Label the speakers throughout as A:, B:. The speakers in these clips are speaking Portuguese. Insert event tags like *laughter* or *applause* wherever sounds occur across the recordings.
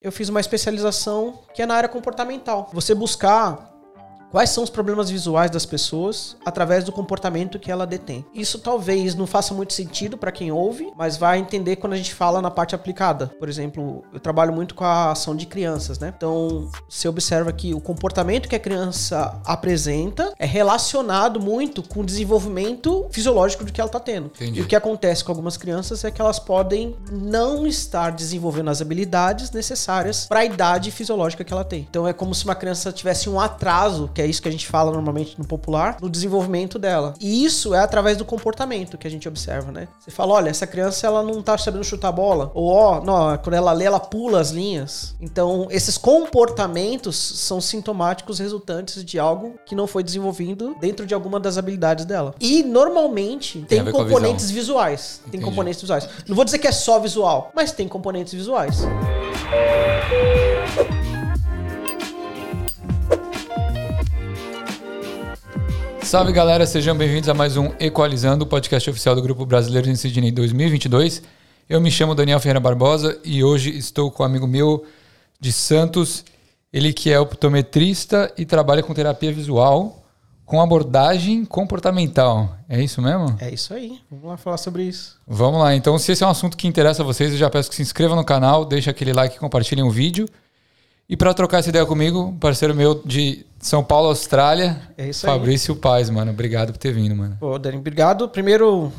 A: eu fiz uma especialização que é na área comportamental. Você buscar quais são os problemas visuais das pessoas através do comportamento que ela detém. Isso talvez não faça muito sentido para quem ouve, mas vai entender quando a gente fala na parte aplicada. Por exemplo, eu trabalho muito com a ação de crianças, né? Então, você observa que o comportamento que a criança apresenta é relacionado muito com o desenvolvimento fisiológico do que ela está tendo.
B: Entendi.
A: E o que acontece com algumas crianças é que elas podem não estar desenvolvendo as habilidades necessárias para a idade fisiológica que ela tem. Então é como se uma criança tivesse um atraso, que é isso que a gente fala normalmente no popular, no desenvolvimento dela. E isso é através do comportamento que a gente observa, né? Você fala, olha, essa criança ela não tá sabendo chutar bola, ou ó, não, quando ela lê, ela pula as linhas. Então, esses comportamentos são sintomáticos resultantes de algo que não foi desenvolvido dentro de alguma das habilidades dela. E normalmente
B: Tem
A: tem,
B: com
A: componentes visuais. Tem
B: Entendi.
A: componentes visuais. Não vou dizer que é só visual, mas tem componentes visuais.
B: Salve galera, sejam bem-vindos a mais um Equalizando, o podcast oficial do Grupo Brasileiro em Sydney 2022. Eu me chamo Daniel Ferreira Barbosa e hoje estou com um amigo meu de Santos, ele que é optometrista e trabalha com terapia visual com abordagem comportamental. É isso mesmo?
A: É isso aí. Vamos lá falar sobre isso.
B: Vamos lá, então se esse é um assunto que interessa a vocês, eu já peço que se inscrevam no canal, deixem aquele like e compartilhem o vídeo. E para trocar essa ideia comigo, parceiro meu de São Paulo, Austrália,
A: É.
B: Fabrício Paz, mano. Obrigado por ter vindo, mano.
A: Pô, Dani, obrigado. Primeiro,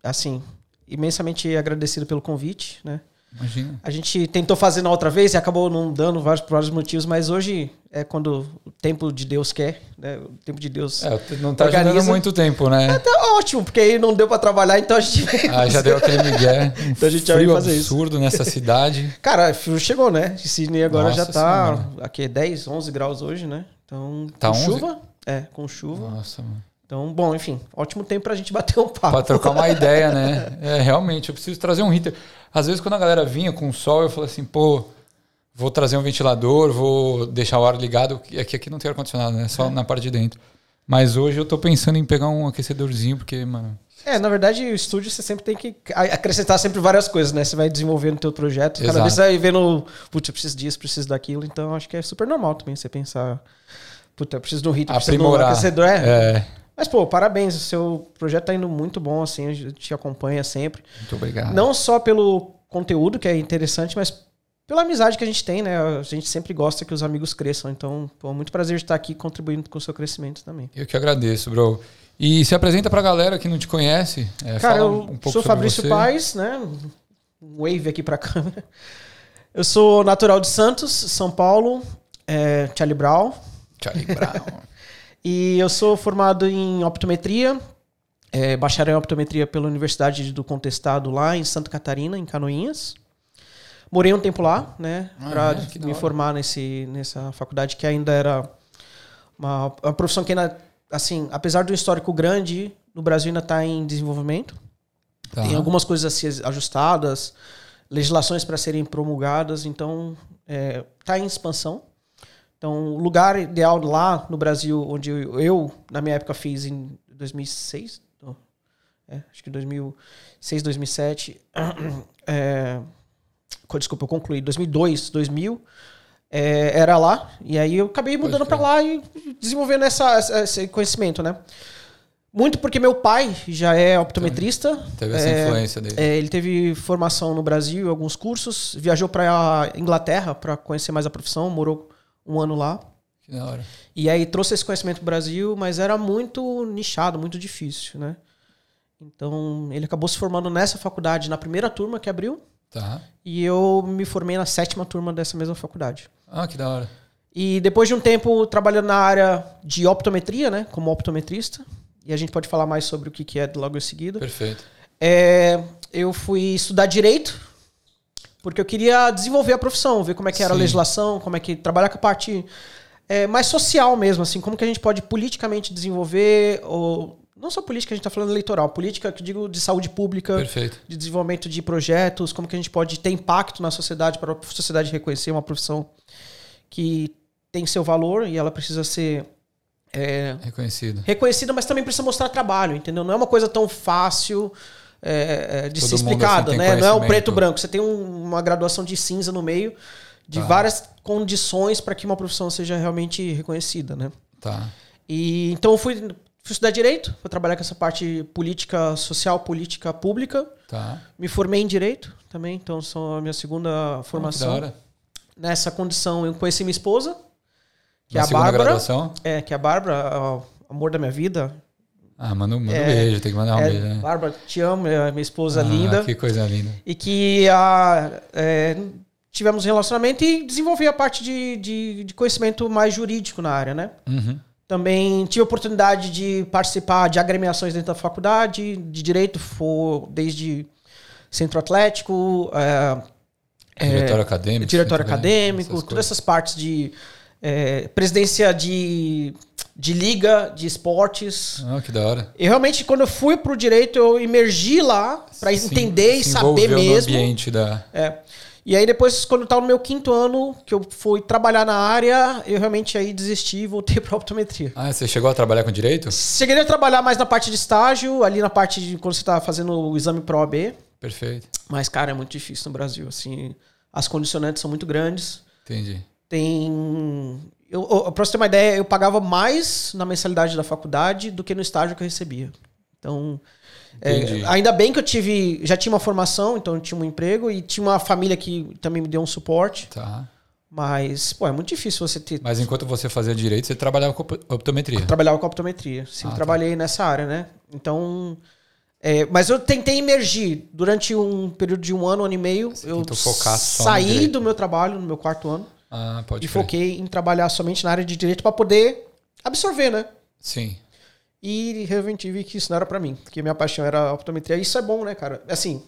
A: assim, imensamente agradecido pelo convite, né?
B: Imagina.
A: A gente tentou fazer na outra vez e acabou não dando vários, por vários motivos, mas hoje é quando o tempo de Deus quer, né? O tempo de Deus.
B: É, não tá
A: Organiza.
B: ajudando muito tempo, né?
A: Tá ótimo, porque aí não deu pra trabalhar, então a gente
B: Ah, já deu aquele migué. *laughs*
A: Então a gente
B: frio
A: fazer isso.
B: absurdo nessa cidade.
A: Cara, frio chegou, né? Sydney agora
B: Nossa
A: já tá
B: Senhora.
A: aqui é 10, 11 graus hoje, né? Então,
B: Tá
A: com
B: 11?
A: chuva? É, com chuva.
B: Nossa, mano.
A: Então, bom, enfim, ótimo tempo pra gente bater um *laughs* papo.
B: Pra trocar uma ideia, né? É, realmente, eu preciso trazer um heater. Às vezes, quando a galera vinha com sol, eu falo assim, pô, vou trazer um ventilador, vou deixar o ar ligado. Aqui, aqui não tem ar-condicionado, né?
A: É.
B: Só na parte de dentro. Mas hoje eu tô pensando em pegar um aquecedorzinho, porque, mano.
A: É, na verdade, o estúdio você sempre tem que acrescentar sempre várias coisas, né? Você vai desenvolvendo o teu projeto, cada
B: Exato.
A: vez você vai vendo, putz, eu preciso disso, preciso daquilo, então acho que é super normal também você pensar, puta, eu preciso de um ritmo, preciso de um aquecedor, é.
B: É,
A: Mas, pô, parabéns, o seu projeto tá indo muito bom, assim, a gente te acompanha sempre.
B: muito obrigado.
A: Não só pelo conteúdo, que é interessante, mas pela amizade que a gente tem, né? A gente sempre gosta que os amigos cresçam, então, pô, muito prazer estar aqui contribuindo com o seu crescimento também.
B: Eu que agradeço, bro. E se apresenta pra galera que não te conhece. É,
A: Cara, eu
B: um
A: sou Fabrício
B: você.
A: Paes, né? Um wave aqui pra *laughs* câmera. Eu sou natural de Santos, São Paulo, é, Charlie Brown.
B: Charlie Brown. *laughs*
A: E eu sou formado em optometria, é, bacharel em optometria pela Universidade do Contestado lá em Santa Catarina, em Canoinhas. Morei um tempo lá, né?
B: Ah,
A: pra
B: é?
A: Me formar nesse, nessa faculdade que ainda era uma, uma profissão que ainda, assim, apesar do histórico grande, no Brasil ainda está em desenvolvimento.
B: Tá.
A: Tem algumas coisas a ser ajustadas, legislações para serem promulgadas, então está em expansão. Então, o lugar ideal lá no Brasil, onde eu, na minha época, fiz em 2006, não, é, acho que 2006, 2007, *clears throat* é, desculpa, eu concluí, 2002, 2000, é, era lá, e aí eu acabei mudando para lá e desenvolvendo essa, essa- esse conhecimento, né? Muito porque meu pai já é optometrista.
B: Teve essa
A: é,
B: influência dele.
A: é, ele teve formação no Brasil, alguns cursos, viajou para Inglaterra para conhecer mais a profissão, morou um ano lá.
B: Que da hora.
A: E aí trouxe esse conhecimento pro Brasil, mas era muito nichado, muito difícil, né? Então, ele acabou se formando nessa faculdade na primeira turma que abriu,
B: Tá.
A: e eu me formei na sétima turma dessa mesma faculdade.
B: Ah, que da hora.
A: E depois de um tempo trabalhando na área de optometria, né, como optometrista, e a gente pode falar mais sobre o que é logo em seguida.
B: Perfeito.
A: É, eu fui estudar direito porque eu queria desenvolver a profissão, ver como é que era a
B: Sim.
A: legislação, como é que trabalhar com a parte é, mais social mesmo, assim, como que a gente pode politicamente desenvolver, ou não só política, a gente está falando eleitoral, política que digo de saúde pública,
B: Perfeito.
A: de desenvolvimento de projetos, como que a gente pode ter impacto na sociedade para a sociedade reconhecer uma profissão que tem seu valor e ela precisa ser é,
B: Reconhecido.
A: reconhecida, mas também precisa mostrar trabalho, entendeu? Não é uma coisa tão fácil é, é, de
B: Todo
A: ser
B: mundo,
A: explicada,
B: assim,
A: né? Não é o preto e branco. Você tem um- uma graduação de cinza no meio de
B: Tá.
A: várias condições para que uma profissão seja realmente reconhecida, né?
B: Tá.
A: E então eu fui, fui estudar direito, fui trabalhar com essa parte política social, política pública.
B: Tá.
A: Me formei em direito também, então sou a minha segunda
B: Ah, que da
A: formação.
B: hora.
A: Nessa condição eu conheci minha esposa, que
B: Na
A: é a Bárbara.
B: graduação?
A: É, que é a Bárbara, o amor da minha vida.
B: Ah, manda, manda
A: É,
B: um beijo, tem que mandar um
A: É,
B: beijo. né?
A: Bárbara, te amo, é minha esposa
B: Ah,
A: linda.
B: Que coisa linda.
A: E que a, é, tivemos um relacionamento e desenvolvi a parte de, de, de conhecimento mais jurídico na área, né?
B: Uhum.
A: Também tive a oportunidade de participar de agremiações dentro da faculdade, de direito, for, desde Centro Atlético, é, é,
B: Diretório acadêmico.
A: diretório acadêmico,
B: essas
A: todas
B: coisas.
A: essas partes de presidência de, de liga, de esportes.
B: Ah, que da hora.
A: E realmente, quando eu fui pro direito, eu emergi lá para entender e saber mesmo.
B: No ambiente da.
A: É. E aí depois, quando eu tava no meu quinto ano, que eu fui trabalhar na área, eu realmente aí desisti e voltei *laughs* pra optometria.
B: Ah, você chegou a trabalhar com direito?
A: Cheguei a trabalhar mais na parte de estágio, ali na parte de quando você tá fazendo o exame pro OAB.
B: Perfeito.
A: Mas, cara, é muito difícil no Brasil, assim. As condicionantes são muito grandes.
B: Entendi.
A: Tem... Eu, eu, pra você ter uma ideia, eu pagava mais na mensalidade da faculdade do que no estágio que eu recebia. Então, é, ainda bem que eu tive, já tinha uma formação, então eu tinha um emprego e tinha uma família que também me deu um suporte.
B: Tá.
A: Mas, pô, é muito difícil você ter.
B: Mas enquanto você fazia direito, você trabalhava com op- optometria.
A: Trabalhava com optometria. Sempre
B: Ah, tá.
A: trabalhei nessa área, né? Então. é, mas eu tentei emergir durante um período de um ano, um ano e meio. eu
B: só no
A: saí do meu trabalho no meu quarto ano
B: Ah, pode
A: e
B: crer.
A: foquei em trabalhar somente na área de direito para poder absorver, né?
B: Sim.
A: E realmente vi que isso não era pra mim, porque minha paixão era a optometria. Isso é bom, né, cara? Assim,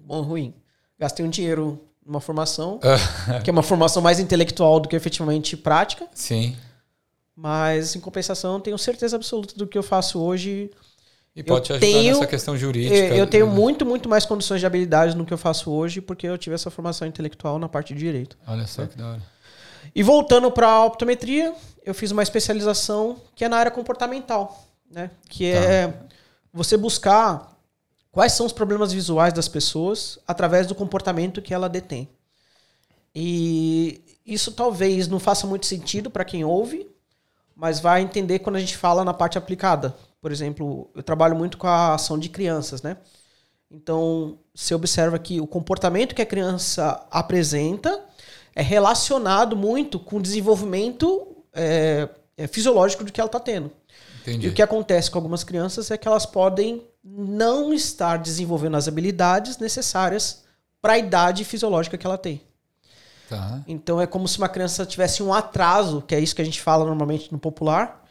A: bom ou ruim. Gastei um dinheiro numa formação, *laughs* que é uma formação mais intelectual do que efetivamente prática,
B: Sim.
A: mas em compensação tenho certeza absoluta do que eu faço hoje.
B: E pode te ajudar
A: tenho-
B: nessa questão jurídica.
A: Eu, eu tenho
B: né?
A: muito, muito mais condições de habilidade no que eu faço hoje, porque eu tive essa formação intelectual na parte de direito.
B: Olha só que da hora.
A: E voltando para a optometria, eu fiz uma especialização que é na área comportamental, né? Que é você buscar quais são os problemas visuais das pessoas através do comportamento que ela detém. E isso talvez não faça muito sentido para quem ouve, mas vai entender quando a gente fala na parte aplicada. Por exemplo, eu trabalho muito com a ação de crianças, né? Então, você observa que o comportamento que a criança apresenta é relacionado muito com o desenvolvimento é, é, fisiológico do que ela está tendo.
B: Entendi.
A: E o que acontece com algumas crianças é que elas podem não estar desenvolvendo as habilidades necessárias para a idade fisiológica que ela tem.
B: Tá.
A: Então é como se uma criança tivesse um atraso, que é isso que a gente fala normalmente no popular,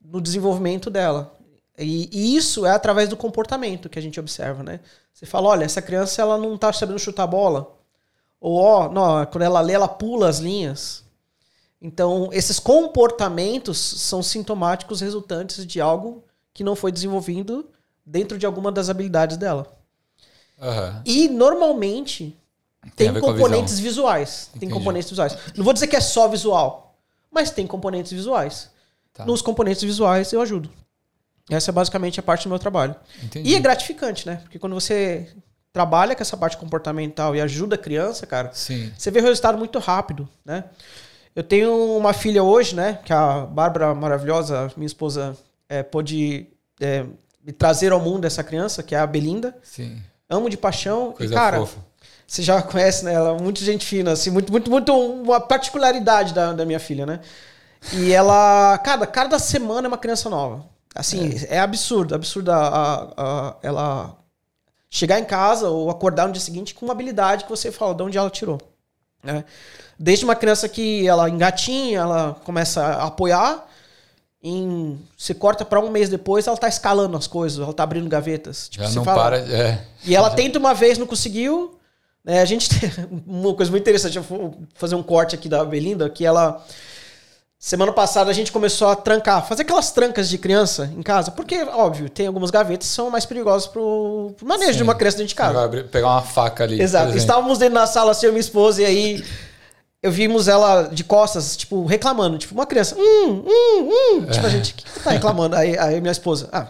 A: no desenvolvimento dela. E, e isso é através do comportamento que a gente observa, né? Você fala, olha, essa criança ela não tá sabendo chutar a bola. Ou, ó, não, quando ela lê, ela pula as linhas. Então, esses comportamentos são sintomáticos resultantes de algo que não foi desenvolvido dentro de alguma das habilidades dela.
B: Aham.
A: E normalmente
B: Tem
A: tem,
B: ver com
A: componentes visuais. Tem
B: Entendi.
A: componentes visuais. Não vou dizer que é só visual, mas tem componentes visuais.
B: Tá.
A: Nos componentes visuais eu ajudo. Essa é basicamente a parte do meu trabalho.
B: Entendi.
A: E é gratificante, né? Porque quando você trabalha com essa parte comportamental e ajuda a criança, cara,
B: Sim.
A: você vê o resultado muito rápido, né? Eu tenho uma filha hoje, né? Que a Bárbara maravilhosa, minha esposa, é, pôde é, me trazer ao mundo essa criança, que é a Belinda.
B: Sim.
A: Amo de paixão.
B: Coisa
A: e, cara,
B: fofa.
A: você já conhece, né? Ela é muito gente fina, assim, muito, muito, muito uma particularidade da, da minha filha, né? E ela, cada, cada semana é uma criança nova. Assim, é, absurdo, absurdo a, a- a- ela chegar em casa ou acordar no dia seguinte com uma habilidade que você fala de onde ela tirou. Né? Desde uma criança que ela engatinha, ela começa a apoiar, em, você corta para um mês depois, ela tá escalando as coisas, ela tá abrindo gavetas. Tipo,
B: Já não
A: fala,
B: para. É.
A: e ela tenta uma vez, não conseguiu. né? a gente *laughs* tem uma coisa muito interessante. Eu vou fazer um corte aqui da Belinda, que ela. Semana passada a gente começou a trancar, fazer aquelas trancas de criança em casa, porque, óbvio, tem algumas gavetas que são mais perigosas pro, pro manejo
B: Sim.
A: de uma criança dentro de casa.
B: vai pegar uma faca ali.
A: Exato. Estávamos dentro da sala, assim, eu e minha esposa, e aí eu vimos ela de costas, tipo, reclamando. Tipo, uma criança. Hum, hum, hum. Tipo, a gente, o que que tá reclamando? Aí, aí minha esposa, ah,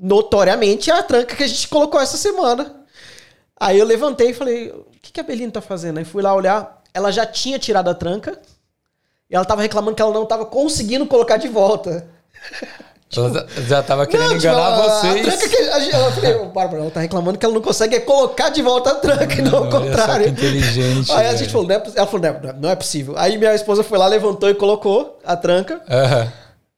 A: notoriamente é a tranca que a gente colocou essa semana. Aí eu levantei e falei, o que, que a Belinda tá fazendo? Aí fui lá olhar, ela já tinha tirado a tranca e ela tava reclamando que ela não tava conseguindo colocar de volta. *laughs*
B: ela já tava querendo
A: Não, tipo,
B: enganar
A: a- A
B: vocês.
A: tranca que a ela falei, "Ô, Bárbara, ela tá reclamando que ela não consegue colocar de volta a tranca, e não ao contrário.
B: que inteligente,
A: Aí a gente falou, não é, ela falou, não, não é possível. Aí minha esposa foi lá, levantou e colocou a tranca.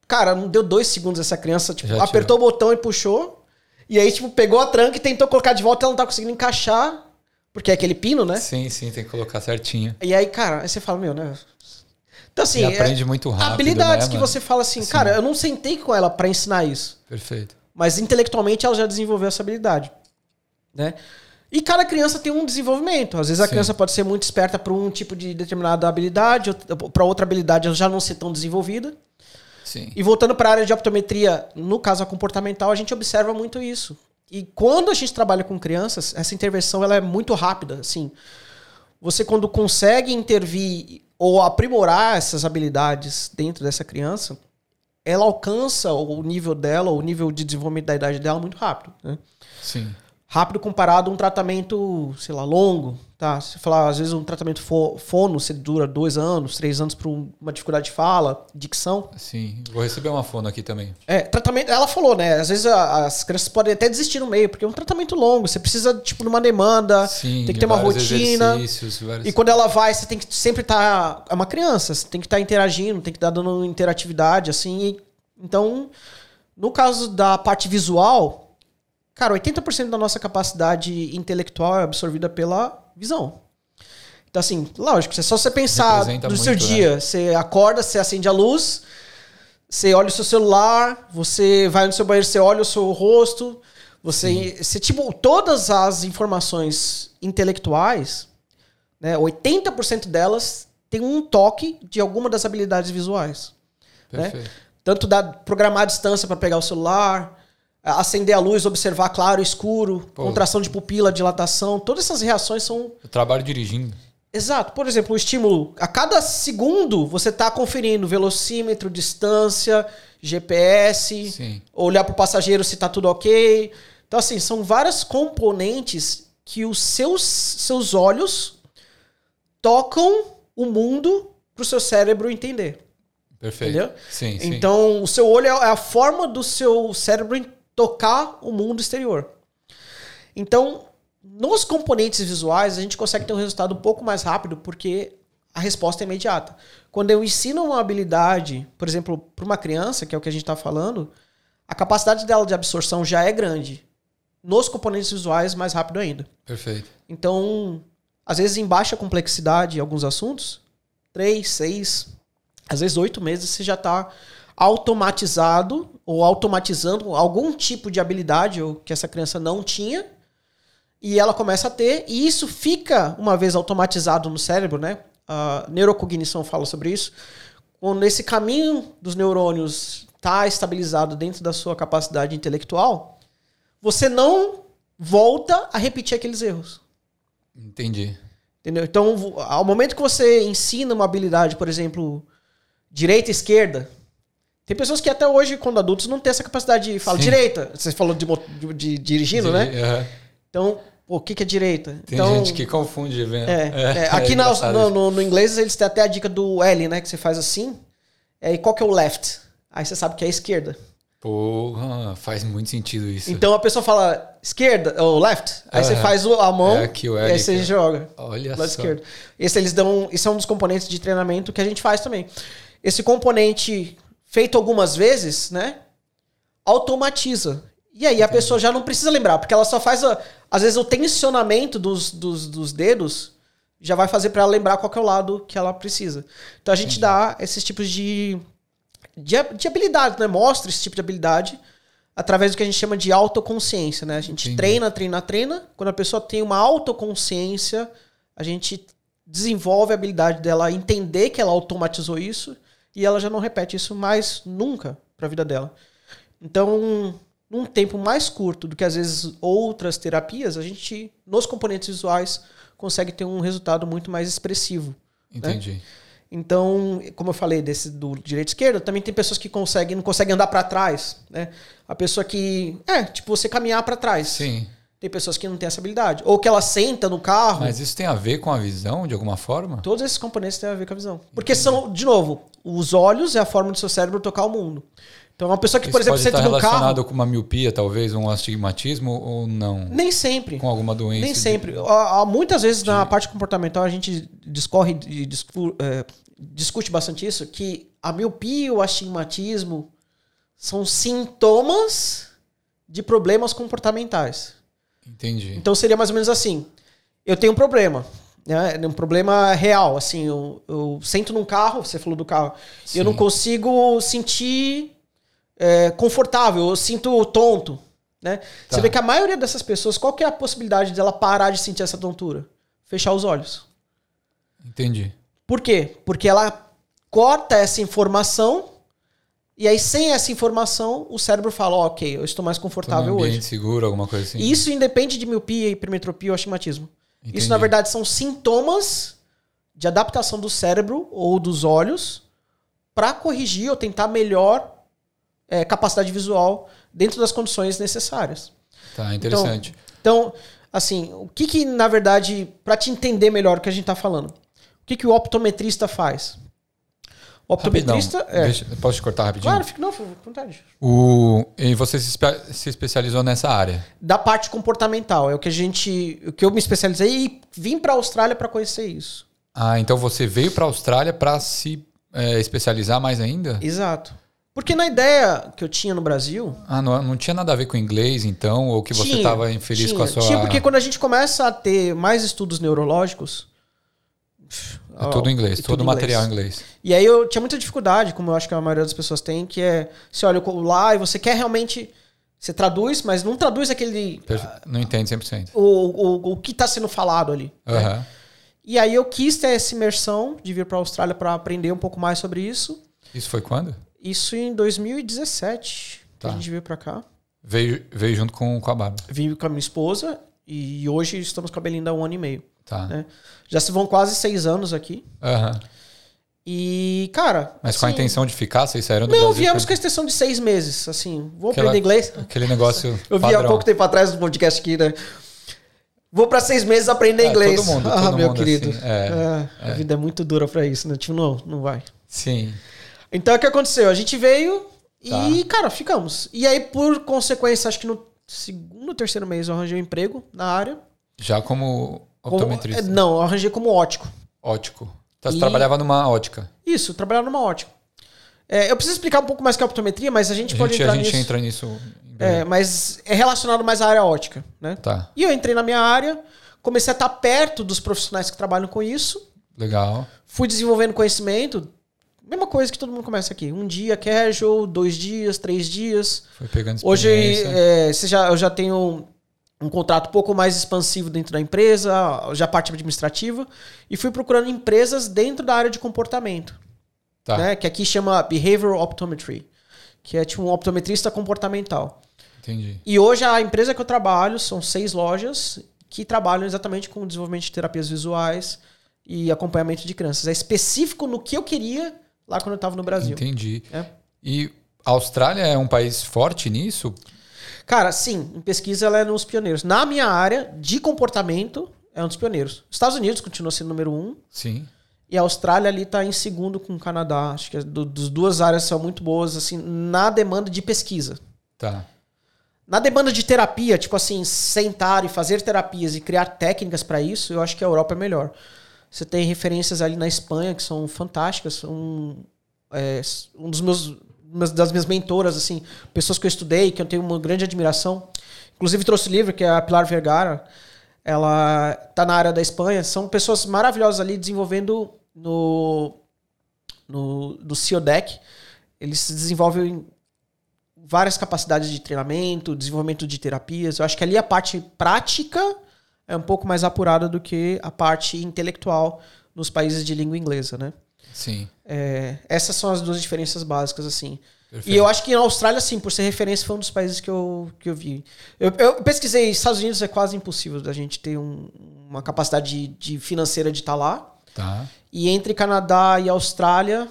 A: Cara, não deu dois segundos essa criança, tipo,
B: Já
A: apertou o botão e puxou. E aí, tipo, pegou a tranca e tentou colocar de volta, ela não tá conseguindo encaixar, porque é aquele pino, né?
B: Sim, sim, tem que colocar certinho.
A: E aí, cara, aí você fala, meu, né? Então, assim,
B: E aprende
A: é-
B: muito rápido,
A: habilidades
B: né,
A: que
B: mano?
A: você fala assim,
B: Sim.
A: cara, eu não sentei com ela pra ensinar isso.
B: Perfeito.
A: Mas intelectualmente ela já desenvolveu essa habilidade, né? E cada criança tem um desenvolvimento. Às vezes a
B: Sim.
A: criança pode ser muito esperta para um tipo de determinada habilidade, para outra habilidade ela já não ser tão desenvolvida.
B: Sim.
A: E voltando para a área de optometria, no caso a comportamental, a gente observa muito isso. E quando a gente trabalha com crianças, essa intervenção ela é muito rápida, assim. Você quando consegue intervir ou aprimorar essas habilidades dentro dessa criança, ela alcança o nível dela, o nível de desenvolvimento da idade dela muito rápido, né?
B: Sim.
A: Rápido comparado a um tratamento, sei lá, longo, tá? Se falar, às vezes um tratamento fo- fono, você dura dois anos, três anos para uma dificuldade de fala, dicção.
B: Sim. Vou receber uma fono aqui também.
A: É, tratamento. Ela falou, né? Às vezes a- as crianças podem até desistir no meio, porque é um tratamento longo. Você precisa, tipo, de uma demanda,
B: Sim.
A: tem que ter uma rotina. E quando ela vai, você tem que sempre estar. é uma criança, você tem que estar interagindo, tem que estar dando interatividade, assim. e- então, no caso da parte visual, cara, 80% da nossa capacidade intelectual é absorvida pela visão. Então, assim, lógico, é só você pensar
B: Representa
A: no seu
B: muito, né?
A: dia. Você acorda, você acende a luz, você olha o seu celular, você vai no seu banheiro, você olha o seu rosto, você, você tipo, todas as informações intelectuais, né, 80% delas tem um toque de alguma das habilidades visuais. né?
B: Perfeito.
A: Tanto da programar a distância para pegar o celular, acender a luz, observar claro, escuro,
B: Pô.
A: contração de pupila, dilatação, todas essas reações são
B: Eu trabalho dirigindo.
A: Exato. Por exemplo, o estímulo. A cada segundo você está conferindo velocímetro, distância, GPS,
B: Sim.
A: olhar para o passageiro se está tudo ok. Então, assim, são várias componentes que os seus, seus olhos tocam o mundo para o seu cérebro entender.
B: Perfeito.
A: Entendeu?
B: Sim, sim.
A: Então, o seu olho é a forma do seu cérebro tocar o mundo exterior. Então, nos componentes visuais, a gente consegue ter um resultado um pouco mais rápido, porque a resposta é imediata. Quando eu ensino uma habilidade, por exemplo, para uma criança, que é o que a gente está falando, a capacidade dela de absorção já é grande. Nos componentes visuais, mais rápido ainda.
B: Perfeito.
A: Então, às vezes em baixa complexidade, alguns assuntos, três, seis, às vezes oito meses, você já está automatizado ou automatizando algum tipo de habilidade ou que essa criança não tinha e ela começa a ter e isso fica uma vez automatizado no cérebro, né? A neurocognição fala sobre isso. Quando esse caminho dos neurônios está estabilizado dentro da sua capacidade intelectual, você não volta a repetir aqueles erros.
B: Entendi.
A: Entendeu? Então, ao momento que você ensina uma habilidade, por exemplo, direita e esquerda, tem pessoas que até hoje, quando adultos, não têm essa capacidade de falar
B: Sim.
A: direita. Você falou de, de- de dirigindo, né?
B: Aham.
A: Então, pô, o que, que é direita?
B: Tem
A: então,
B: gente que confunde vendo.
A: é, é, aqui na-
B: engraçado
A: no, no- no inglês eles têm até a dica do L, né? Que você faz assim. É, e qual que é o left? Aí você sabe que é a esquerda.
B: Porra, faz muito sentido isso.
A: Então a pessoa fala esquerda ou left, aí você
B: Aham.
A: faz a mão
B: É aqui o
A: e
B: L
A: aí você joga.
B: Olha
A: lado
B: só.
A: esquerdo. Esse eles dão, isso é um dos componentes de treinamento que a gente faz também. Esse componente feito algumas vezes, né, automatiza. E aí a pessoa já não precisa lembrar, porque ela só faz a- às vezes o tensionamento dos, dos, dos dedos já vai fazer para ela lembrar qual é o lado que ela precisa. Então a gente dá esses tipos de de, de habilidade, né? Mostra esse tipo de habilidade através do que a gente chama de autoconsciência, né? A gente
B: Entendi.
A: treina, treina, treina. Quando a pessoa tem uma autoconsciência, a gente desenvolve a habilidade dela entender que ela automatizou isso e ela já não repete isso mais nunca para a vida dela. Então, num tempo mais curto do que às vezes outras terapias, a gente nos componentes visuais consegue ter um resultado muito mais expressivo.
B: Entendi.
A: Então, como eu falei desse do direito e esquerda, também tem pessoas que conseguem não conseguem andar para trás, né? A pessoa que é, tipo você caminhar para trás.
B: Sim.
A: Tem pessoas que não têm essa habilidade. Ou que ela senta no carro.
B: Mas isso tem a ver com a visão, de alguma forma?
A: Todos esses componentes têm a ver com a visão. Porque são, de novo, os olhos é a forma do seu cérebro tocar o mundo. Então, uma pessoa que,
B: Isso
A: por exemplo,
B: pode
A: senta no
B: relacionado
A: carro.
B: com uma miopia, talvez, um astigmatismo, ou não?
A: Nem sempre.
B: Com alguma doença?
A: Nem
B: de-
A: sempre. Há Muitas vezes na parte comportamental a gente discorre e discu- é, discute bastante isso, que a miopia e o astigmatismo são sintomas de problemas comportamentais.
B: Entendi.
A: Então seria mais ou menos assim: eu tenho um problema, né? um problema real. Assim, eu, eu sento num carro, você falou do carro,
B: Sim.
A: eu não consigo sentir é, confortável, eu sinto tonto. Né? Você
B: Tá.
A: vê que a maioria dessas pessoas, qual que é a possibilidade dela parar de sentir essa tontura? Fechar os olhos.
B: Entendi.
A: Por quê? Porque ela corta essa informação e aí, sem essa informação, o cérebro fala: "Ó, ok, eu estou mais confortável hoje.
B: seguro, alguma coisa assim.
A: E Isso independe de miopia, hipermetropia ou astigmatismo.
B: Entendi.
A: Isso, na verdade, são sintomas de adaptação do cérebro ou dos olhos para corrigir ou tentar melhor é, capacidade visual dentro das condições necessárias.
B: Tá, interessante.
A: Então, assim, o que que, na verdade, para te entender melhor o que a gente está falando, o que que o optometrista faz?
B: Rapidão.
A: optometrista... É,
B: Deixa- posso te cortar rapidinho?
A: claro, fica, não, fica à vontade.
B: O, e você se, espe- se especializou nessa área.
A: Da parte comportamental, é o que a gente... O que eu me especializei e vim para a Austrália para conhecer isso.
B: Ah, então você veio para a Austrália para se é, especializar mais ainda?
A: Exato. Porque na ideia que eu tinha no Brasil.
B: Ah, não, não tinha nada a ver com inglês, então? Ou que você estava infeliz
A: tinha,
B: com a sua.
A: Tinha, porque quando a gente começa a ter mais estudos neurológicos.
B: É tudo em inglês,
A: é
B: todo
A: em
B: material em
A: inglês.
B: inglês.
A: E aí eu tinha muita dificuldade, como eu acho que a maioria das pessoas tem, que é. Você olha lá e você quer realmente. Você traduz, mas não traduz aquele.
B: Perfe- Não entende 100%.
A: O, o, o que está sendo falado ali. né?
B: Aham.
A: E aí eu quis ter essa imersão de vir para a Austrália para aprender um pouco mais sobre isso.
B: Isso foi quando?
A: Isso em 2017 que
B: Tá.
A: a gente veio para cá.
B: Veio, veio junto com, com a Bárbara.
A: Vim com a minha esposa e hoje estamos com a Belinda há um ano e meio.
B: Tá.
A: né? Já se vão quase seis anos aqui.
B: Aham.
A: E, cara.
B: Mas com a
A: assim,
B: intenção de ficar, vocês saíram do
A: Não,
B: Brasil?
A: viemos com a extensão de seis meses. Assim, vou
B: Aquela-
A: aprender inglês.
B: Aquele negócio. *laughs*
A: Eu vi há pouco tempo atrás no podcast aqui, né? Vou pra seis meses aprender
B: É,
A: inglês.
B: todo mundo,
A: ah,
B: todo
A: meu
B: mundo
A: querido.
B: assim, é,
A: Ah, A vida é muito dura pra isso, né? Tipo, não, não vai.
B: Sim.
A: Então o que aconteceu? A gente veio
B: Tá.
A: e, cara, ficamos. E aí, por consequência, acho que no segundo ou terceiro mês eu arranjei um emprego na área.
B: Já Como- optometrista.
A: é, não, eu arranjei como ótico.
B: Ótico. Então você
A: E-
B: trabalhava numa ótica.
A: Isso, trabalhar numa ótica. É, eu preciso explicar um pouco mais que é a optometria, mas a gente
B: A
A: pode
B: gente, a
A: entrar
B: gente
A: nisso.
B: entra nisso.
A: É, mas é relacionado mais à área ótica, né?
B: Tá.
A: E eu entrei na minha área, comecei a estar perto dos profissionais que trabalham com isso,
B: Legal.
A: fui desenvolvendo conhecimento. Mesma coisa que todo mundo começa aqui. Um dia casual, dois dias, três dias.
B: Foi pegando
A: Hoje
B: experiência.
A: é, você já, eu já tenho um contrato um pouco mais expansivo dentro da empresa, já parte administrativa, e fui procurando empresas dentro da área de comportamento,
B: Tá.
A: né? que aqui chama Behavioral Optometry, que é tipo um optometrista comportamental.
B: Entendi.
A: E hoje a empresa que eu trabalho são seis lojas que trabalham exatamente com o desenvolvimento de terapias visuais e acompanhamento de crianças. É específico no que eu queria lá quando eu estava no Brasil.
B: Entendi.
A: É.
B: E a Austrália é um país forte nisso?
A: Cara, sim, em pesquisa ela é nos pioneiros. Na minha área de comportamento, é um dos pioneiros. Estados Unidos continua sendo número um.
B: Sim.
A: E a Austrália ali tá em segundo com o Canadá. Acho que as dos duas áreas são muito boas, assim, na demanda de pesquisa.
B: Tá.
A: Na demanda de terapia, tipo assim, sentar e fazer terapias e criar técnicas para isso, eu acho que a Europa é melhor. Você tem referências ali na Espanha que são fantásticas. Um, é, um dos meus das minhas mentoras, assim, pessoas que eu estudei, que eu tenho uma grande admiração. Inclusive trouxe o livro, que é a Pilar Vergara. Ela tá na área da Espanha. São pessoas maravilhosas ali desenvolvendo no, no, no CIODEC. Eles desenvolvem várias capacidades de treinamento, desenvolvimento de terapias. Eu acho que ali a parte prática é um pouco mais apurada do que a parte intelectual nos países de língua inglesa, né?
B: Sim.
A: É, essas são as duas diferenças básicas, assim.
B: Perfeito.
A: E eu acho que na Austrália, sim, por ser referência, foi um dos países que eu, que eu vi. Eu, eu pesquisei, Estados Unidos é quase impossível da gente ter um- uma capacidade de, de financeira de estar lá.
B: Tá.
A: E entre Canadá e Austrália,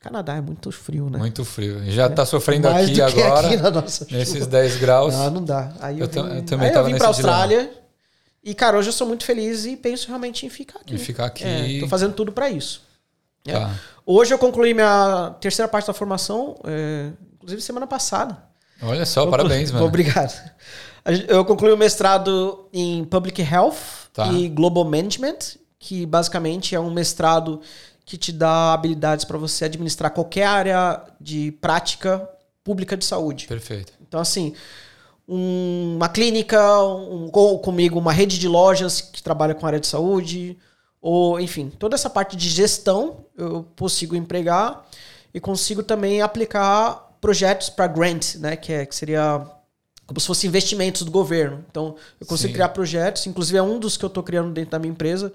A: Canadá é muito frio, né?
B: Muito frio. Já tá sofrendo
A: Mais
B: aqui agora,
A: aqui
B: nesses
A: chuva.
B: 10 graus.
A: Não, não dá. Aí eu,
B: Eu
A: vim,
B: eu também
A: aí eu vim pra
B: nesse dilema.
A: Austrália. E, cara, hoje eu sou muito feliz e penso realmente em ficar aqui.
B: E ficar aqui.
A: É, tô fazendo tudo pra isso.
B: Tá.
A: Hoje eu concluí minha terceira parte da formação, é, inclusive semana passada.
B: Olha só, parabéns, mano.
A: Obrigado. Eu concluí o mestrado em Public Health
B: Tá.
A: e Global Management, que basicamente é um mestrado que te dá habilidades para você administrar qualquer área de prática pública de saúde.
B: Perfeito.
A: Então, assim, um- uma clínica, um, comigo, uma rede de lojas que trabalha com área de saúde, ou, enfim, toda essa parte de gestão eu consigo empregar e consigo também aplicar projetos para grant, né, que, é, que seria como se fossem investimentos do governo. Então, eu consigo
B: Sim.
A: criar projetos, inclusive é um dos que eu estou criando dentro da minha empresa,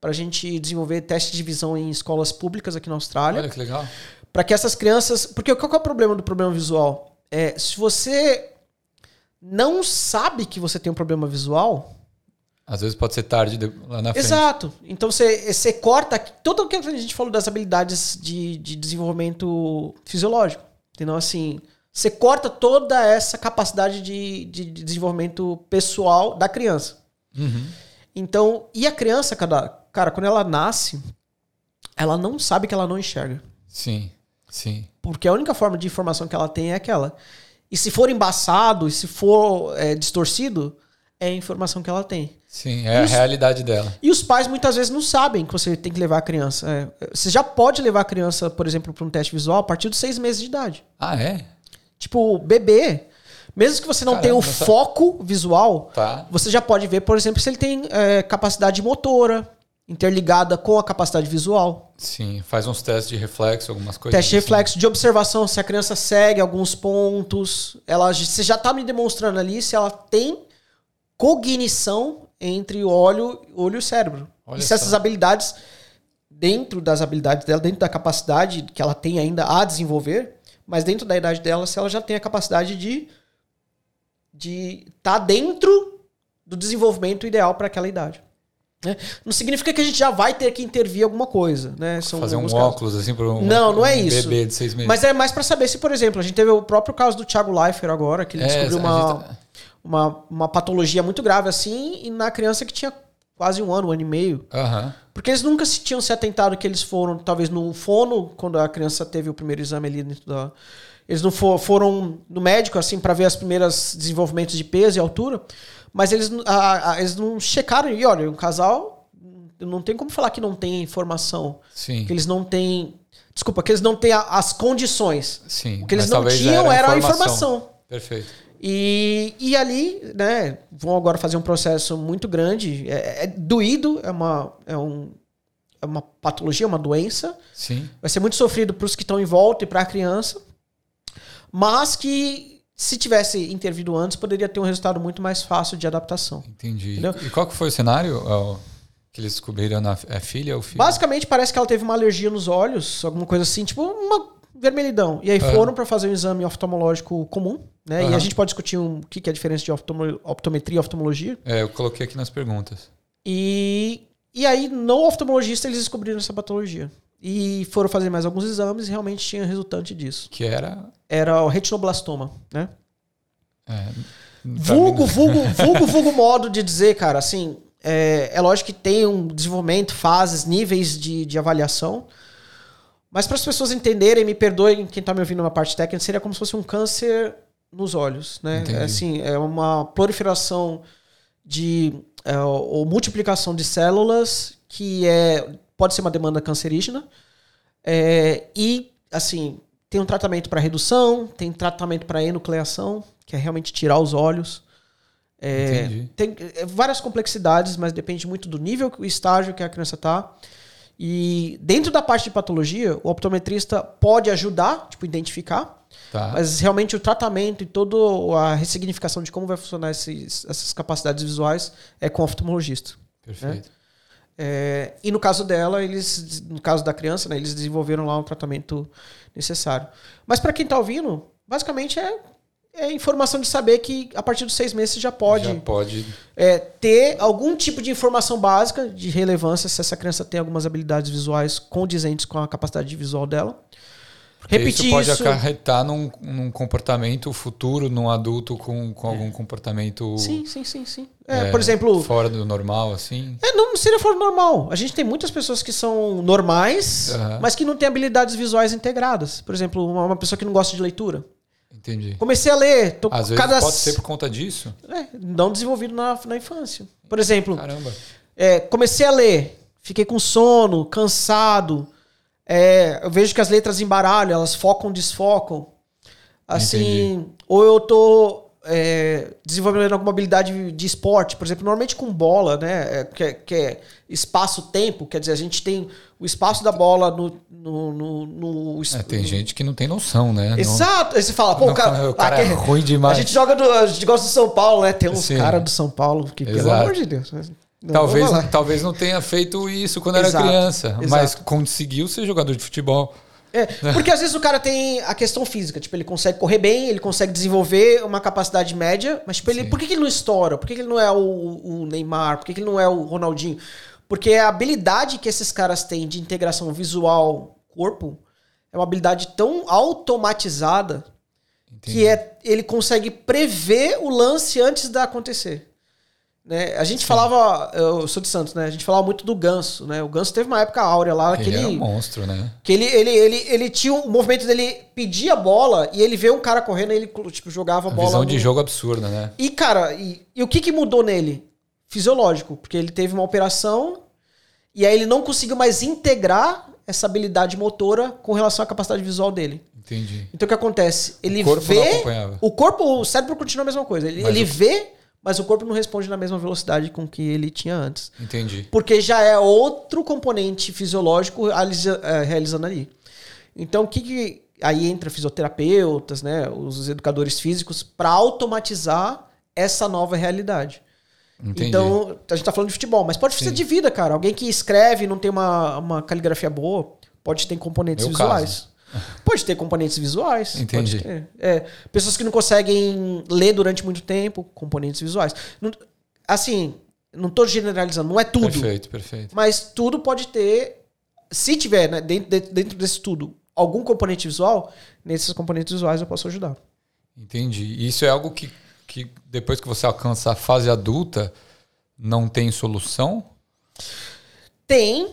A: para a gente desenvolver testes de visão em escolas públicas aqui na Austrália
B: Olha que legal.
A: para que essas crianças. Porque qual que é o problema do problema visual? É, se você não sabe que você tem um problema visual.
B: Às vezes pode ser tarde de- lá na frente.
A: Exato. Então você, você corta todo o que a gente falou das habilidades de, de desenvolvimento fisiológico. Entendeu? Assim, você corta toda essa capacidade de, de, de desenvolvimento pessoal da criança.
B: Uhum.
A: Então, e a criança, cara, cara, quando ela nasce, ela não sabe que ela não enxerga.
B: Sim, sim.
A: Porque a única forma de informação que ela tem é aquela. E se for embaçado, e se for é, distorcido, é a informação que ela tem.
B: Sim, é a
A: Isso.
B: realidade dela.
A: E os pais muitas vezes não sabem que você tem que levar a criança. É, você já pode levar a criança, por exemplo, para um teste visual a partir dos seis meses de idade.
B: Ah, é?
A: Tipo, bebê, mesmo que você não
B: Caramba,
A: tenha o
B: sa-
A: foco visual,
B: Tá.
A: você já pode ver, por exemplo, se ele tem é, capacidade motora interligada com a capacidade visual.
B: Sim, faz uns testes de reflexo, algumas coisas.
A: Teste de
B: assim.
A: reflexo de observação, se a criança segue alguns pontos, ela, você já está me demonstrando ali se ela tem cognição entre o olho, olho e cérebro.
B: Olha
A: e se
B: só.
A: essas habilidades, dentro das habilidades dela, dentro da capacidade que ela tem ainda a desenvolver, mas dentro da idade dela, se ela já tem a capacidade de de estar dentro do desenvolvimento ideal para aquela idade. né? Não significa que a gente já vai ter que intervir alguma coisa, né? São
B: Fazer um
A: casos.
B: óculos assim para um,
A: Não, não é
B: um
A: isso.
B: bebê de seis meses.
A: Mas é mais pra saber se, por exemplo, a gente teve o próprio caso do Thiago Leifert agora, que ele
B: É,
A: descobriu uma,
B: gente-
A: uma, uma patologia muito grave assim, e na criança que tinha quase um ano, um ano e meio.
B: Aham.
A: Porque eles nunca se tinham se atentado que eles foram, talvez, no fono, quando a criança teve o primeiro exame ali dentro da. Eles não for- foram no médico, assim, pra ver os primeiros desenvolvimentos de peso e altura, mas eles, a- a- eles não checaram. E olha, um casal, não tem como falar que não tem informação,
B: Sim,
A: que eles não têm. Desculpa, que eles não têm a- as condições.
B: sim.
A: O que eles não tinham
B: a
A: era a informação.
B: Perfeito.
A: E, e ali, né, vão agora fazer um processo muito grande. É, é doído, é uma, é, um, é uma patologia, uma doença.
B: Sim.
A: Vai ser muito sofrido para os que estão em volta e para a criança. Mas que, se tivesse intervido antes, poderia ter um resultado muito mais fácil de adaptação.
B: Entendi.
A: Entendeu?
B: E qual que foi o cenário ó, que eles descobriram na é filha ou filho?
A: Basicamente, parece que ela teve uma alergia nos olhos, alguma coisa assim, tipo uma vermelhidão. E aí
B: Aham.
A: foram para fazer um exame oftalmológico comum, né? E
B: Aham.
A: a gente pode discutir um, o que que é a diferença de oftalmo- optometria e oftalmologia.
B: É, eu coloquei aqui nas perguntas.
A: E, e aí, no oftalmologista, eles descobriram essa patologia. E foram fazer mais alguns exames e realmente tinha resultante disso.
B: Que era.
A: Era o retinoblastoma, né?
B: É,
A: Vulgo, vulgo, *laughs* vulgo, vulgo modo de dizer, cara, assim, é, é lógico que tem um desenvolvimento, fases, níveis de, de avaliação, mas para as pessoas entenderem, me perdoem quem está me ouvindo na parte técnica, seria como se fosse um câncer nos olhos, né?
B: Entendi.
A: É, assim, é uma proliferação de é, ou multiplicação de células que é pode ser uma demanda cancerígena é, e assim tem um tratamento para redução, tem tratamento para enucleação, que é realmente tirar os olhos. É, tem é, várias complexidades, mas depende muito do nível, o estágio que a criança está. E dentro da parte de patologia, o optometrista pode ajudar, tipo, identificar,
B: Tá.
A: mas realmente o tratamento e toda a ressignificação de como vai funcionar esses- essas capacidades visuais é com o oftalmologista.
B: Perfeito.
A: É, e no caso dela, eles, no caso da criança, né, eles desenvolveram lá o tratamento necessário. Mas para quem tá ouvindo, basicamente é, é informação de saber que a partir dos seis meses você já pode
B: Já pode.
A: é, ter algum tipo de informação básica de relevância se essa criança tem algumas habilidades visuais condizentes com a capacidade visual dela.
B: Porque
A: repetir
B: isso pode
A: isso.
B: acarretar num, num comportamento futuro, num adulto com, com algum comportamento
A: Sim, sim, sim, sim. É,
B: é,
A: por exemplo,
B: fora do normal, assim.
A: é, não seria fora do normal. A gente tem muitas pessoas que são normais,
B: Aham.
A: mas que não têm habilidades visuais integradas. Por exemplo, uma pessoa que não gosta de leitura.
B: Entendi.
A: Comecei a ler, tô
B: Às vezes
A: cada
B: pode ser por conta disso.
A: é, não desenvolvido na, na infância. Por exemplo,
B: Caramba.
A: é, comecei a ler, fiquei com sono, cansado. é, eu vejo que as letras embaralham, elas focam, desfocam. Assim, ou eu tô é, desenvolvendo alguma habilidade de esporte, por exemplo, normalmente com bola, né? é, que, é- que é espaço-tempo, quer dizer, a gente tem o espaço da bola no. no, no, no-
B: É, tem gente que não tem noção, né?
A: Exato. Aí você fala, pô,
B: Não,
A: o cara,
B: o cara
A: ah,
B: é ruim demais.
A: A gente joga do, a gente gosta do São Paulo, né? Tem uns caras do São Paulo que, pelo
B: Exato.
A: amor de Deus. Não,
B: Talvez, talvez não tenha feito isso quando
A: Exato,
B: era criança,
A: exato.
B: mas conseguiu ser jogador de futebol.
A: É, porque às vezes o cara tem a questão física, tipo, ele consegue correr bem, ele consegue desenvolver uma capacidade média, mas tipo, ele,
B: Sim.
A: por que, que ele não estoura? Por que, que ele não é o, o Neymar? Por que, que ele não é o Ronaldinho? Porque a habilidade que esses caras têm de integração visual-corpo é uma habilidade tão automatizada
B: Entendi.
A: que é, ele consegue prever o lance antes de acontecer. Né? A gente falava, eu sou de Santos, né? A gente falava muito do Ganso, né? O Ganso teve uma época áurea lá que
B: Ele
A: ele,
B: era um monstro, né?
A: que ele, ele, ele, ele tinha o movimento dele pedia a bola e ele vê um cara correndo e ele tipo, jogava a
B: A
A: bola.
B: visão
A: no-
B: de jogo absurda, né?
A: E, cara, e, e o que, que mudou nele? Fisiológico, porque ele teve uma operação e aí ele não conseguiu mais integrar essa habilidade motora com relação à capacidade visual dele.
B: Entendi.
A: Então o que acontece? Ele
B: O corpo
A: vê. O corpo, o cérebro continua a mesma coisa. Ele, ele
B: o-
A: vê, mas o corpo não responde na mesma velocidade com que ele tinha antes.
B: Entendi.
A: Porque já é outro componente fisiológico eh, realizando ali. Então, o que, que aí entra fisioterapeutas, né, os educadores físicos, para automatizar essa nova realidade.
B: Entendi.
A: Então, a gente tá falando de futebol, mas pode ser
B: Sim.
A: de vida, cara. Alguém que escreve e não tem uma, uma caligrafia boa, pode ter componentes
B: Meu
A: visuais. Pode ter componentes visuais.
B: Entendi.
A: pode ter. É, pessoas que não conseguem ler durante muito tempo, componentes visuais. Não- assim, não tô generalizando, não é tudo.
B: Perfeito, perfeito.
A: Mas tudo pode ter, se tiver né, dentro, dentro, dentro desse tudo algum componente visual, nesses componentes visuais eu posso ajudar.
B: Entendi. E Isso é algo que, que depois que você alcança a fase adulta, não tem solução,
A: Tem,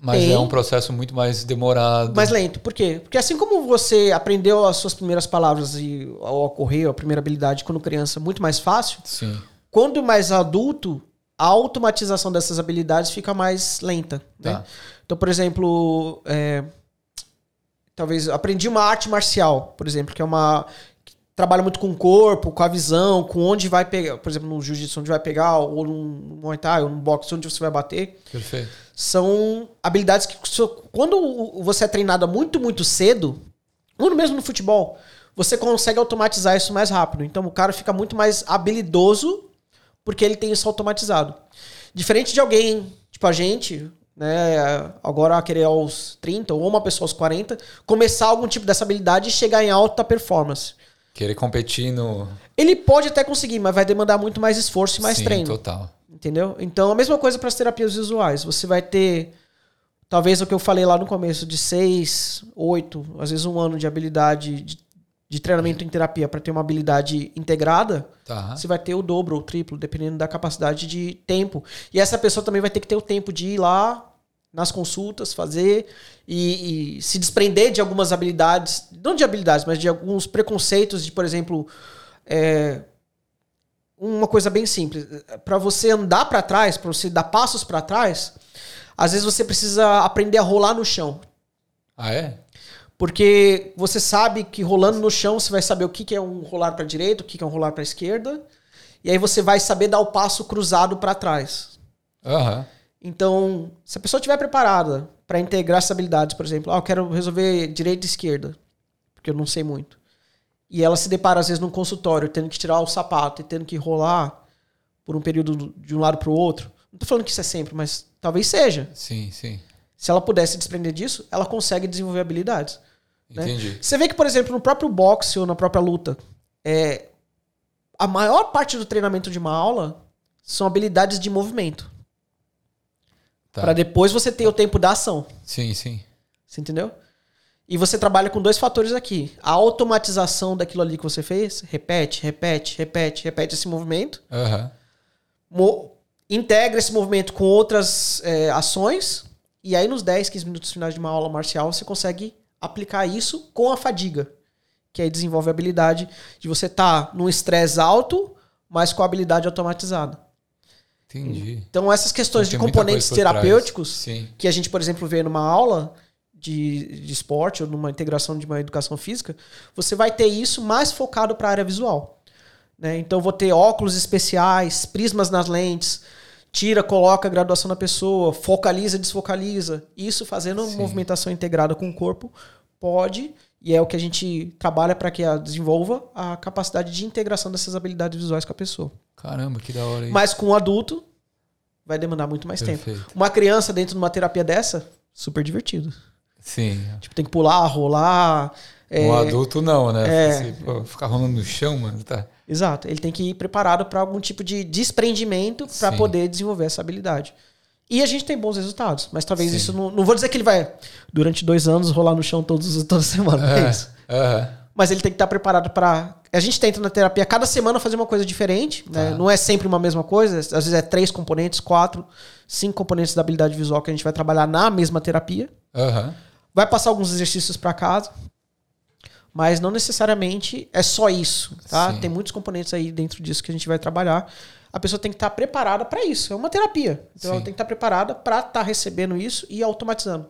B: mas
A: Tem.
B: é um processo muito mais demorado.
A: mais lento. Por quê? Porque assim como você aprendeu as suas primeiras palavras e ao ocorrer a primeira habilidade quando criança muito mais fácil,
B: Sim.
A: quando mais adulto, a automatização dessas habilidades fica mais lenta. né?
B: Tá.
A: Então, por exemplo, é, talvez aprendi uma arte marcial, por exemplo, que é uma trabalha muito com o corpo, com a visão, com onde vai pegar, por exemplo, no jiu-jitsu onde vai pegar, ou no Muay Thai, ou no boxe onde você vai bater.
B: Perfeito.
A: São habilidades que quando você é treinado muito, muito cedo, ou mesmo no futebol, você consegue automatizar isso mais rápido. Então o cara fica muito mais habilidoso porque ele tem isso automatizado. Diferente de alguém, tipo a gente, né, agora querer aos 30 ou uma pessoa aos 40, começar algum tipo dessa habilidade e chegar em alta performance.
B: Querer competir no.
A: Ele pode até conseguir, mas vai demandar muito mais esforço e mais
B: Sim,
A: treino.
B: total.
A: Entendeu? Então, a mesma coisa para as terapias visuais. Você vai ter, talvez o que eu falei lá no começo, de seis, oito, às vezes um ano de habilidade de, de treinamento em terapia para ter uma habilidade integrada.
B: Tá.
A: Você vai ter o dobro ou o triplo, dependendo da capacidade de tempo. E essa pessoa também vai ter que ter o tempo de ir lá nas consultas, fazer e, e se desprender de algumas habilidades, não de habilidades, mas de alguns preconceitos de, por exemplo, é, uma coisa bem simples. Para você andar para trás, para você dar passos para trás, às vezes você precisa aprender a rolar no chão.
B: Ah, é?
A: Porque você sabe que rolando no chão você vai saber o que que é um rolar para direita, o que que é um rolar para esquerda, e aí você vai saber dar o passo cruzado para trás.
B: Aham.
A: Então, se a pessoa estiver preparada para integrar essas habilidades, por exemplo, ah, eu quero resolver direita e esquerda, porque eu não sei muito. E ela se depara, às vezes, num consultório, tendo que tirar o sapato e tendo que rolar por um período de um lado para o outro. Não tô falando que isso é sempre, mas talvez seja.
B: Sim, sim.
A: Se ela pudesse desprender disso, ela consegue desenvolver habilidades. né?
B: Entendi.
A: Você vê que, por exemplo, no próprio boxe ou na própria luta, é, a maior parte do treinamento de uma aula são habilidades de movimento.
B: Tá.
A: Pra depois você ter o tempo da ação.
B: Sim, sim.
A: Você entendeu? E você trabalha com dois fatores aqui. A automatização daquilo ali que você fez, repete, repete, repete, repete esse movimento. Mo- integra esse movimento com outras é, ações. E aí, nos 10, 15 minutos finais de uma aula marcial, você consegue aplicar isso com a fadiga. Que aí desenvolve a habilidade de você estar num estresse alto, mas com a habilidade automatizada.
B: Entendi.
A: Então, essas questões de componentes terapêuticos que a gente, por exemplo, vê numa aula de, de esporte ou numa integração de uma educação física, você vai ter isso mais focado para a área visual. né? Então, vou ter óculos especiais, prismas nas lentes, tira, coloca a graduação na pessoa, focaliza, desfocaliza. Isso fazendo uma
B: Sim.
A: movimentação integrada com o corpo pode, e é o que a gente trabalha para que a desenvolva a capacidade de integração dessas habilidades visuais com a pessoa.
B: Caramba, que da hora isso.
A: Mas com o adulto, vai demandar muito mais tempo.
B: Perfeito.
A: Uma criança dentro de uma terapia dessa, super divertido.
B: Sim.
A: Tipo, tem que pular, rolar. é,
B: Um adulto não, né?
A: é.
B: Pô, ficar rolando no chão, mano. Tá.
A: Exato. Ele tem que ir preparado para algum tipo de desprendimento para poder desenvolver essa habilidade. E a gente tem bons resultados, mas talvez
B: Sim.
A: isso não. Não vou dizer que ele vai, durante dois anos, rolar no chão todos, *laughs* toda semana. não é isso.
B: Aham.
A: Mas ele tem que estar preparado para. A gente tenta na terapia cada semana fazer uma coisa diferente. né?
B: Tá.
A: Não é sempre uma mesma coisa. Às vezes é três componentes, quatro, cinco componentes da habilidade visual que a gente vai trabalhar na mesma terapia.
B: Aham.
A: Vai passar alguns exercícios para casa. Mas não necessariamente é só isso, tá?
B: Sim.
A: Tem muitos componentes aí dentro disso que a gente vai trabalhar. A pessoa tem que estar preparada para isso. É uma terapia. Então
B: Sim.
A: ela tem que estar preparada para estar recebendo isso e automatizando.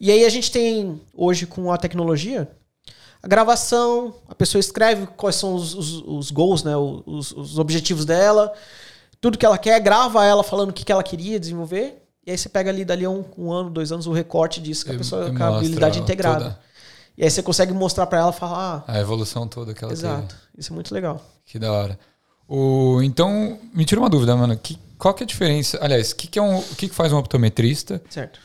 A: E aí a gente tem hoje com a tecnologia a gravação, a pessoa escreve quais são os, os, os goals, né? Os, os objetivos dela, tudo que ela quer, grava ela falando o que, que ela queria desenvolver. E aí você pega ali dali um, um ano, dois anos, o recorte disso, que a pessoa com a habilidade integrada.
B: toda
A: E aí você consegue mostrar para ela falar, ah,
B: A evolução toda que ela
A: exato.
B: teve.
A: Isso é muito legal.
B: Que da hora. O, então, me tira uma dúvida, mano. Que, qual que é a diferença? Aliás, o que, que, é um, o que, que faz um optometrista?
A: Certo.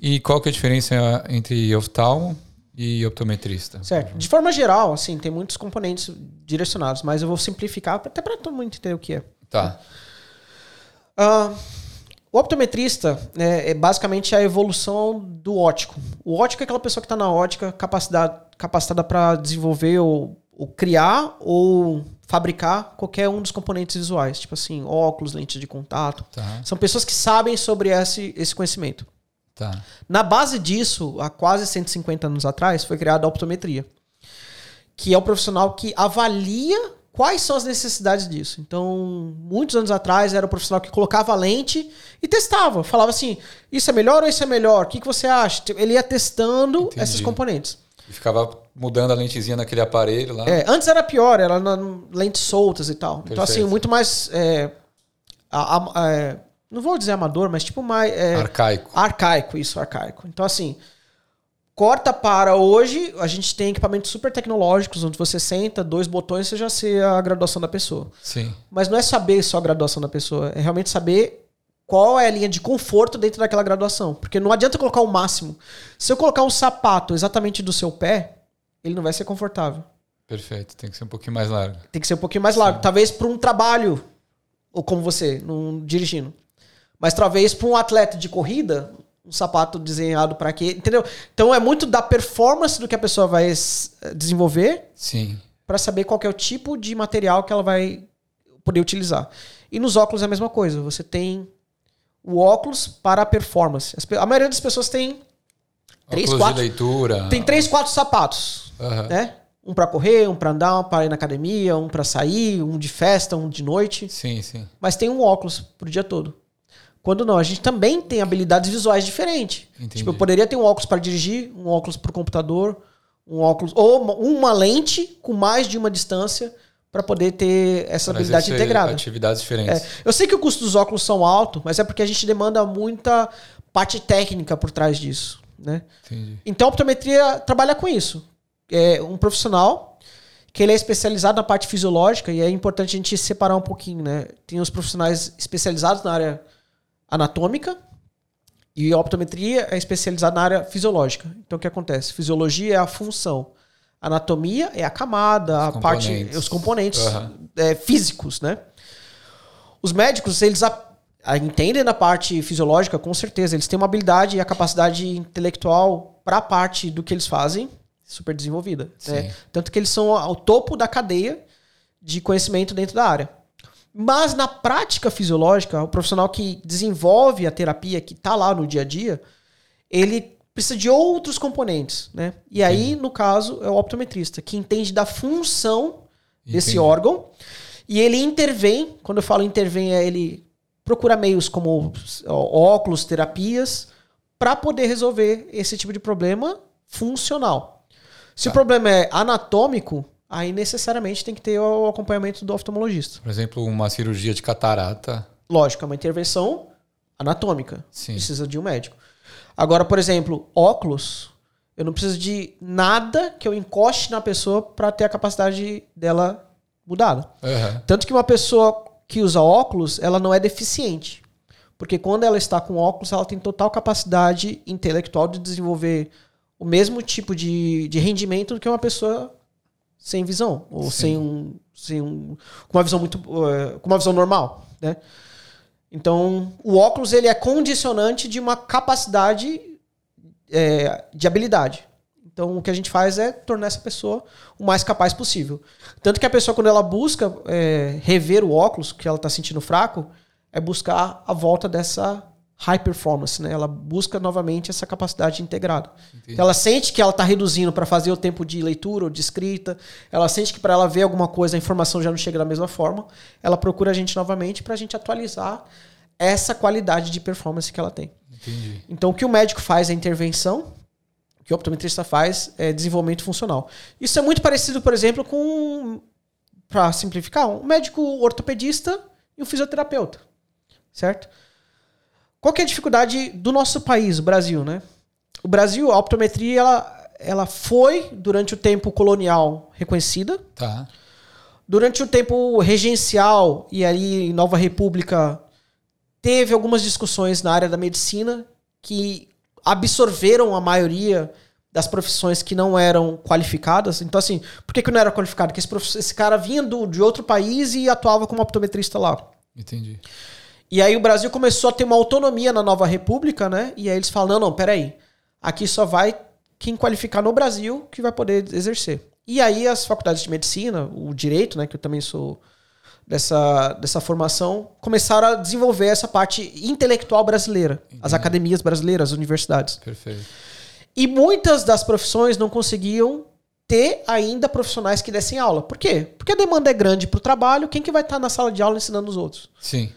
B: E qual que é a diferença entre oftalmo e optometrista?
A: Certo. De forma geral, assim, tem muitos componentes direcionados, mas eu vou simplificar até para todo mundo entender o que é.
B: Tá.
A: Ah, o optometrista né, é basicamente a evolução do ótico. O ótico é aquela pessoa que está na ótica capacitada para desenvolver ou, ou criar ou fabricar qualquer um dos componentes visuais, tipo assim, óculos, lentes de contato.
B: Tá.
A: São pessoas que sabem sobre esse, esse conhecimento.
B: Tá.
A: Na base disso, há quase 150 anos atrás, foi criada a optometria, que é o profissional que avalia quais são as necessidades disso. Então, muitos anos atrás, era o profissional que colocava a lente e testava. Falava assim, isso é melhor ou isso é melhor? O que, que você acha? Ele ia testando
B: Entendi.
A: esses componentes.
B: E ficava mudando a lentezinha naquele aparelho lá.
A: É, antes era pior, era na, lentes soltas e tal. Então, assim,
B: Perfeito.
A: muito mais... é, a- a- é, não vou dizer amador, mas tipo mais... é,
B: Arcaico.
A: Arcaico, isso, arcaico. Então, assim, corta para hoje, a gente tem equipamentos super tecnológicos, onde você senta, dois botões, você já sei a graduação da pessoa.
B: Sim.
A: Mas não é saber só a graduação da pessoa, é realmente saber qual é a linha de conforto dentro daquela graduação. Porque não adianta colocar o máximo. Se eu colocar um sapato exatamente do seu pé, ele não vai ser confortável.
B: Perfeito. Tem que ser um pouquinho mais largo.
A: Tem que ser um pouquinho mais largo. Talvez para um trabalho, ou como você, num, dirigindo. Mas talvez para um atleta de corrida, um sapato desenhado para quê? Entendeu? Então é muito da performance do que a pessoa vai s- desenvolver
B: Sim.
A: para saber qual é o tipo de material que ela vai poder utilizar. E nos óculos é a mesma coisa. Você tem o óculos para a performance. A maioria das pessoas tem Três,
B: Óculos
A: quatro-
B: de leitura.
A: tem três, quatro sapatos
B: Aham.
A: né? Um pra correr, um pra andar, um pra ir na academia, um pra sair, um de festa, um de noite.
B: Sim, sim.
A: Mas tem um óculos pro dia todo. Quando não, a gente também tem habilidades visuais diferentes.
B: Entendi.
A: Tipo, eu poderia ter um óculos para dirigir, um óculos pro computador, um óculos ou uma- uma lente com mais de uma distância para poder ter essa habilidade integrada.
B: Atividades diferentes.
A: É, eu sei que o custo dos óculos são alto, mas é porque a gente demanda muita parte técnica por trás disso, né?
B: Entendi.
A: Então a optometria trabalha com isso. É um profissional que ele é especializado na parte fisiológica e é importante a gente separar um pouquinho, né? Tem os profissionais especializados na área anatômica e a optometria é especializada na área fisiológica. Então o que acontece? Fisiologia é a função. Anatomia é a camada,
B: Os
A: a parte,
B: componentes.
A: os componentes
B: Aham.
A: é, físicos, né? Os médicos, eles a- a- entendem da parte fisiológica, com certeza. Eles têm uma habilidade e a capacidade intelectual para a parte do que eles fazem super desenvolvida. Né? Tanto que eles são ao topo da cadeia de conhecimento dentro da área. Mas na prática fisiológica, o profissional que desenvolve a terapia, que está lá no dia a dia, ele precisa de outros componentes, né? E aí, no caso, é o optometrista, que entende da função desse
B: Entendi.
A: órgão e ele intervém. Quando eu falo intervém, é ele procura meios como óculos, terapias, para poder resolver esse tipo de problema funcional. Se
B: Tá.
A: o problema é anatômico, aí necessariamente tem que ter o acompanhamento do oftalmologista.
B: Por exemplo, uma cirurgia de catarata.
A: Lógico, é uma intervenção anatômica.
B: Sim.
A: Precisa de um médico. Agora, por exemplo, óculos, eu não preciso de nada que eu encoste na pessoa para ter a capacidade dela mudada.
B: Aham.
A: Tanto que uma pessoa que usa óculos, ela não é deficiente. Porque quando ela está com óculos, ela tem total capacidade intelectual de desenvolver o mesmo tipo de, de rendimento do que uma pessoa sem visão. Ou
B: Sim.
A: sem um. Sem um. Com uma visão muito. eh, com uma visão normal. Né? Então, o óculos ele é condicionante de uma capacidade eh, de habilidade. Então, o que a gente faz é tornar essa pessoa o mais capaz possível. Tanto que a pessoa, quando ela busca é, rever o óculos, que ela está sentindo fraco, é buscar a volta dessa high performance, né? Ela busca novamente essa capacidade integrada.
B: Entendi.
A: Ela sente que ela está reduzindo para fazer o tempo de leitura ou de escrita, ela sente que para ela ver alguma coisa a informação já não chega da mesma forma, ela procura a gente novamente para a gente atualizar essa qualidade de performance que ela tem.
B: Entendi.
A: Então, o que o médico faz é intervenção, o que o optometrista faz é desenvolvimento funcional. Isso é muito parecido, por exemplo, com, para simplificar, um médico ortopedista e um fisioterapeuta, certo? Qual é a dificuldade do nosso país, o Brasil, né? O Brasil, a optometria, ela, ela foi, durante o tempo colonial, reconhecida.
B: Tá.
A: Durante o tempo regencial e ali em Nova República teve algumas discussões na área da medicina que absorveram a maioria das profissões que não eram qualificadas. Então, assim, por que, que não era qualificado? Porque esse, esse cara vinha do, de outro país e atuava como optometrista lá.
B: Entendi.
A: E aí o Brasil começou a ter uma autonomia na nova república, né? E aí eles falam, não, não, peraí. Aqui só vai quem qualificar no Brasil que vai poder exercer. E aí as faculdades de medicina, o direito, né? Que eu também sou dessa, dessa formação, começaram a desenvolver essa parte intelectual brasileira. As academias brasileiras, as universidades.
B: Perfeito.
A: E muitas das profissões não conseguiam ter ainda profissionais que dessem aula. Por quê? Porque a demanda é grande para o trabalho. Quem que vai estar na sala de aula ensinando os outros?
B: Sim.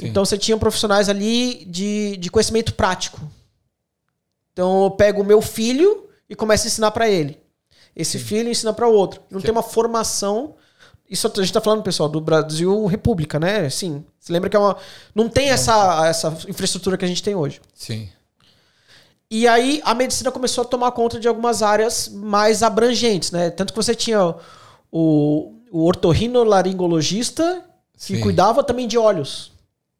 B: Sim.
A: Então você tinha profissionais ali de, de conhecimento prático. Então eu pego o meu filho e começo a ensinar para ele. Esse filho ensina para o outro. Não
B: Que-
A: tem uma formação. Isso a gente tá falando, pessoal, do Brasil República, né? Sim. Você lembra que é uma. Não tem essa, essa infraestrutura que a gente tem hoje.
B: Sim.
A: E aí a medicina começou a tomar conta de algumas áreas mais abrangentes, né? Tanto que você tinha o, o otorrinolaringologista que
B: Sim.
A: cuidava também de olhos.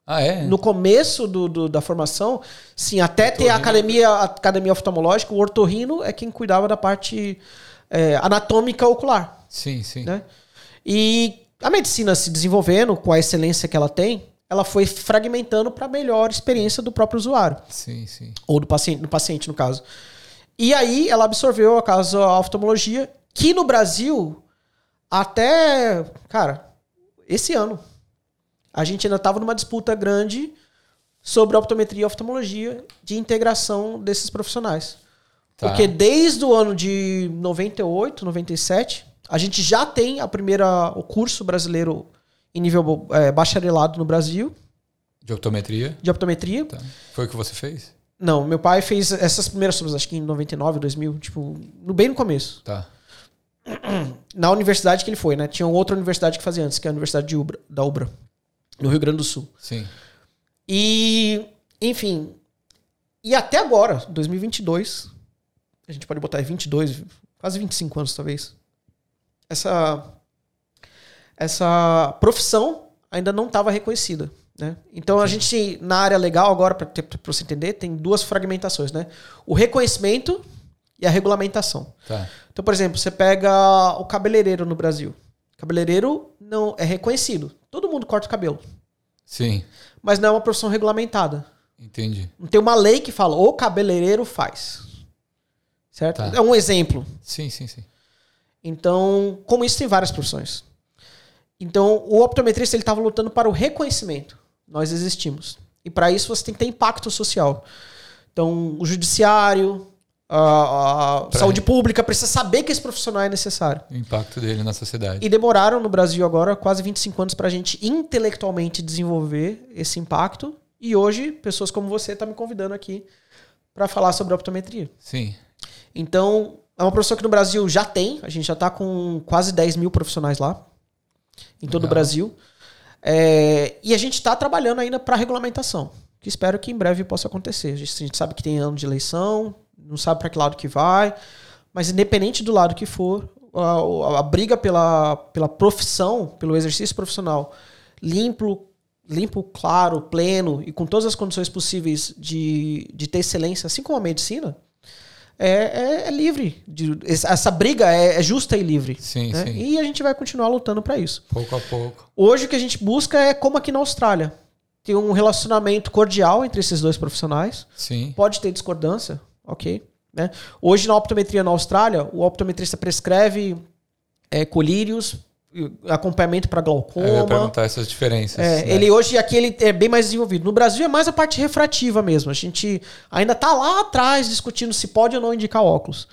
B: Ah, é?
A: No começo do, do- da formação, sim, até ter a academia, a academia oftalmológica, o ortorrino é quem cuidava da parte é, anatômica ocular,
B: Sim, sim.
A: né? E a medicina se desenvolvendo com a excelência que ela tem, ela foi fragmentando para melhor experiência do próprio usuário
B: Sim, sim.
A: ou do paciente, do paciente no caso. E aí ela absorveu a caso a oftalmologia, que no Brasil até, cara, esse ano a gente ainda estava numa disputa grande sobre optometria e oftalmologia de integração desses profissionais.
B: Tá.
A: Porque desde o ano de 98, 97, a gente já tem a primeira o curso brasileiro em nível eh, bacharelado no Brasil
B: De optometria.
A: de optometria.
B: Tá. Foi o que você fez?
A: Não, meu pai fez essas primeiras turmas, acho que em 99, 2000, tipo, no, bem no começo.
B: Tá.
A: Na universidade que ele foi, né? Tinha outra universidade que fazia antes, que é a Universidade de Ubra, da Ubra, no Rio Grande do Sul.
B: Sim.
A: E, enfim, e até agora, 2022, a gente pode botar aí 22, quase 25 anos talvez, essa, essa profissão ainda não estava reconhecida. Né? Então a gente, na área legal agora, para você entender, tem duas fragmentações. Né? O reconhecimento e a regulamentação.
B: Tá.
A: Então, por exemplo, você pega o cabeleireiro no Brasil. Cabeleireiro não é reconhecido. Todo mundo corta o cabelo.
B: Sim.
A: Mas não é uma profissão regulamentada.
B: Entendi.
A: Não tem uma lei que fala o cabeleireiro faz. certo?
B: Tá.
A: É um exemplo.
B: Sim, sim, sim.
A: Então, como isso tem várias profissões. Então, o optometrista ele estava lutando para o reconhecimento. Nós existimos. E para isso você tem que ter impacto social. Então, o judiciário, a, a saúde pública precisa saber que esse profissional é necessário.
B: O impacto dele na sociedade.
A: E demoraram no Brasil agora quase 25 anos para a gente intelectualmente desenvolver esse impacto. E hoje, pessoas como você estão me convidando aqui para falar sobre optometria.
B: Sim.
A: Então, é uma profissão que no Brasil já tem. A gente já está com quase 10 mil profissionais lá, em todo o
B: Legal.
A: Brasil. É, e a gente está trabalhando ainda para regulamentação, que espero que em breve possa acontecer. A gente, a gente sabe que tem ano de eleição, não sabe para que lado que vai, mas independente do lado que for, a, a briga pela, pela profissão, pelo exercício profissional limpo, limpo, claro, pleno e com todas as condições possíveis de, de ter excelência, assim como a medicina, é, é- é livre. de- essa briga é, é justa e livre.
B: Sim,
A: né?
B: sim.
A: E a gente vai continuar lutando para isso.
B: Pouco a pouco.
A: Hoje o que a gente busca é como aqui na Austrália. Ter um relacionamento cordial entre esses dois profissionais.
B: Sim.
A: Pode ter discordância, ok. Né? Hoje na optometria na Austrália, o optometrista prescreve é, colírios, acompanhamento para
B: Eu ia
A: glaucoma.
B: perguntar essas diferenças.
A: É,
B: né?
A: Ele hoje aqui ele é bem mais desenvolvido. No Brasil é mais a parte refrativa mesmo. A gente ainda tá lá atrás discutindo se pode ou não indicar óculos.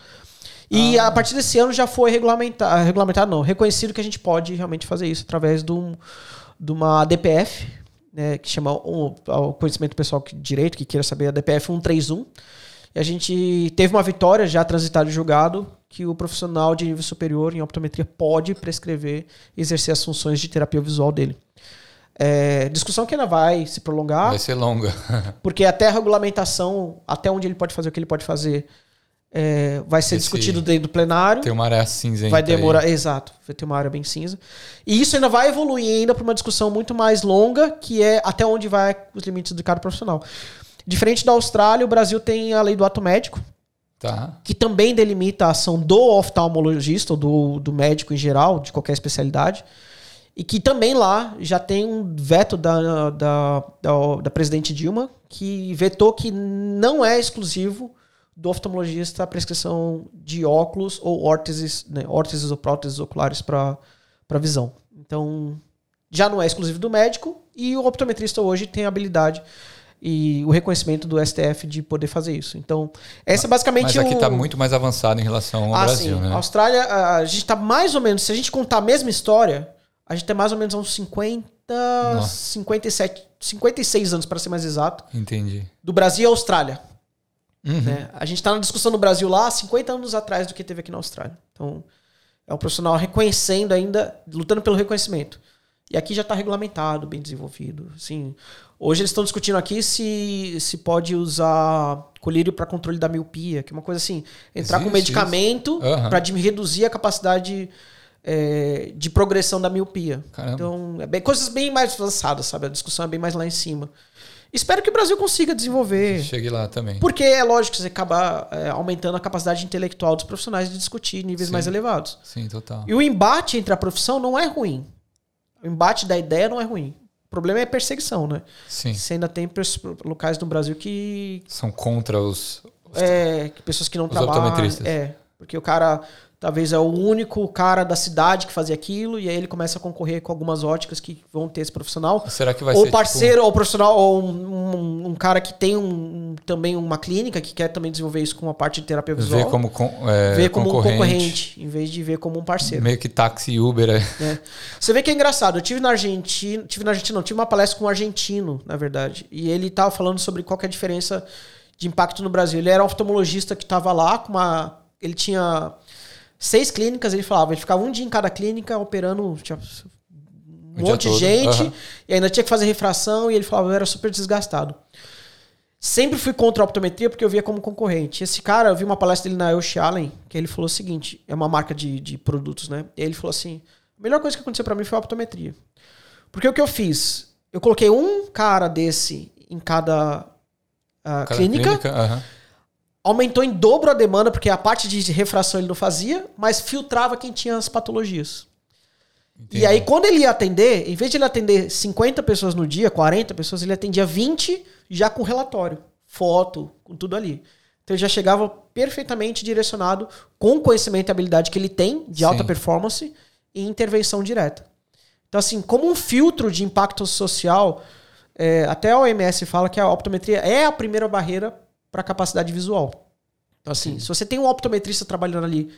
A: E
B: Ah.
A: a partir desse ano já foi regulamentado, regulamentado não, reconhecido que a gente pode realmente fazer isso através de, um- de uma DPF, né, que chama o, o conhecimento pessoal que- direito, que queira saber, a DPF 131. E a gente teve uma vitória já transitada e julgado que o profissional de nível superior em optometria pode prescrever e exercer as funções de terapia visual dele. É, discussão que ainda vai se prolongar,
B: Vai ser longa. *laughs*
A: porque até a regulamentação, até onde ele pode fazer o que ele pode fazer, é, vai ser
B: Esse-
A: discutido dentro do plenário.
B: Tem uma área cinzenta.
A: Vai
B: aí.
A: demorar, exato, vai ter uma área bem cinza. E isso ainda vai evoluir ainda para uma discussão muito mais longa, que é até onde vai os limites do cada profissional. Diferente da Austrália, o Brasil tem a lei do ato médico,
B: Tá.
A: que também delimita a ação do oftalmologista ou do, do médico em geral, de qualquer especialidade, e que também lá já tem um veto da, da, da, da presidente Dilma, que vetou que não é exclusivo do oftalmologista a prescrição de óculos ou órteses, né, órteses ou próteses oculares para visão. Então, já não é exclusivo do médico e o optometrista hoje tem a habilidade e o reconhecimento do STF de poder fazer isso. Então, essa é basicamente
B: Mas aqui
A: o...
B: está muito mais avançado em relação ao
A: Ah,
B: Brasil,
A: sim.
B: né?
A: A Austrália, a gente tá mais ou menos, se a gente contar a mesma história, a gente tem mais ou menos uns 50,
B: Nossa.
A: 57, 56 anos, para ser mais exato,
B: Entendi.
A: do Brasil e Austrália.
B: Uhum.
A: né? A gente tá na discussão no Brasil lá 50 anos atrás do que teve aqui na Austrália. Então, é um profissional reconhecendo ainda, lutando pelo reconhecimento. E aqui já está regulamentado, bem desenvolvido. Assim, hoje eles estão discutindo aqui se, se pode usar colírio para controle da miopia, que é uma coisa assim, entrar com
B: Existe
A: medicamento
B: Aham.
A: para reduzir a capacidade é, de progressão da miopia.
B: Caramba.
A: Então, é bem, coisas bem mais avançadas, sabe? A discussão é bem mais lá em cima. Espero que o Brasil consiga desenvolver.
B: Cheguei lá também.
A: Porque é lógico que você acaba é, aumentando a capacidade intelectual dos profissionais de discutir níveis
B: Sim.
A: mais elevados.
B: Sim, total.
A: E o embate entre a profissão não é ruim. O embate da ideia não é ruim. O problema é perseguição, né?
B: Sim.
A: Você ainda tem locais no Brasil que.
B: São contra os.
A: É, que pessoas que não
B: Os
A: trabalham. É. Porque o cara talvez é o único cara da cidade que fazia aquilo, e aí ele começa a concorrer com algumas óticas que vão ter esse profissional.
B: Será que vai
A: ou
B: ser.
A: parceiro, ou profissional, ou um, um- um cara que tem um- também uma clínica que quer também desenvolver isso com uma parte de terapia
B: tipo,
A: visual.
B: ver como, com, é,
A: ver como
B: concorrente,
A: um concorrente, em vez de ver como um parceiro.
B: Meio que táxi e Uber. é.
A: né? Você vê que é engraçado. Eu tive na Argentina, tive na Argentina, não, tive uma palestra com um argentino, na verdade, e ele tava falando sobre qual é a diferença de impacto no Brasil. Ele era um oftalmologista que estava lá com uma, ele tinha seis clínicas, ele falava, ele ficava um dia em cada clínica operando um
B: O
A: monte de gente
B: Aham.
A: e ainda tinha que fazer refração e ele falava, eu era super desgastado. Sempre fui contra a optometria porque eu via como concorrente. Esse cara, eu vi uma palestra dele na Yoshi Allen, que ele falou o seguinte: é uma marca de, de produtos, né? E ele falou assim: a melhor coisa que aconteceu pra mim foi a optometria. Porque o que eu fiz? Eu coloquei um cara desse em cada, ah,
B: Cada
A: clínica,
B: aham.
A: Aumentou em dobro a demanda, porque a parte de refração ele não fazia, mas filtrava quem tinha as patologias.
B: Entendi.
A: E aí, quando ele ia atender, em vez de ele atender 50 pessoas no dia, 40 pessoas, ele atendia 20 já com relatório, foto, com tudo ali. Então ele já chegava perfeitamente direcionado com o conhecimento e habilidade que ele tem de alta
B: Sim.
A: performance e intervenção direta. Então, assim, como um filtro de impacto social, é, até a OMS fala que a optometria é a primeira barreira para capacidade visual. Então, assim, se você tem um optometrista trabalhando ali,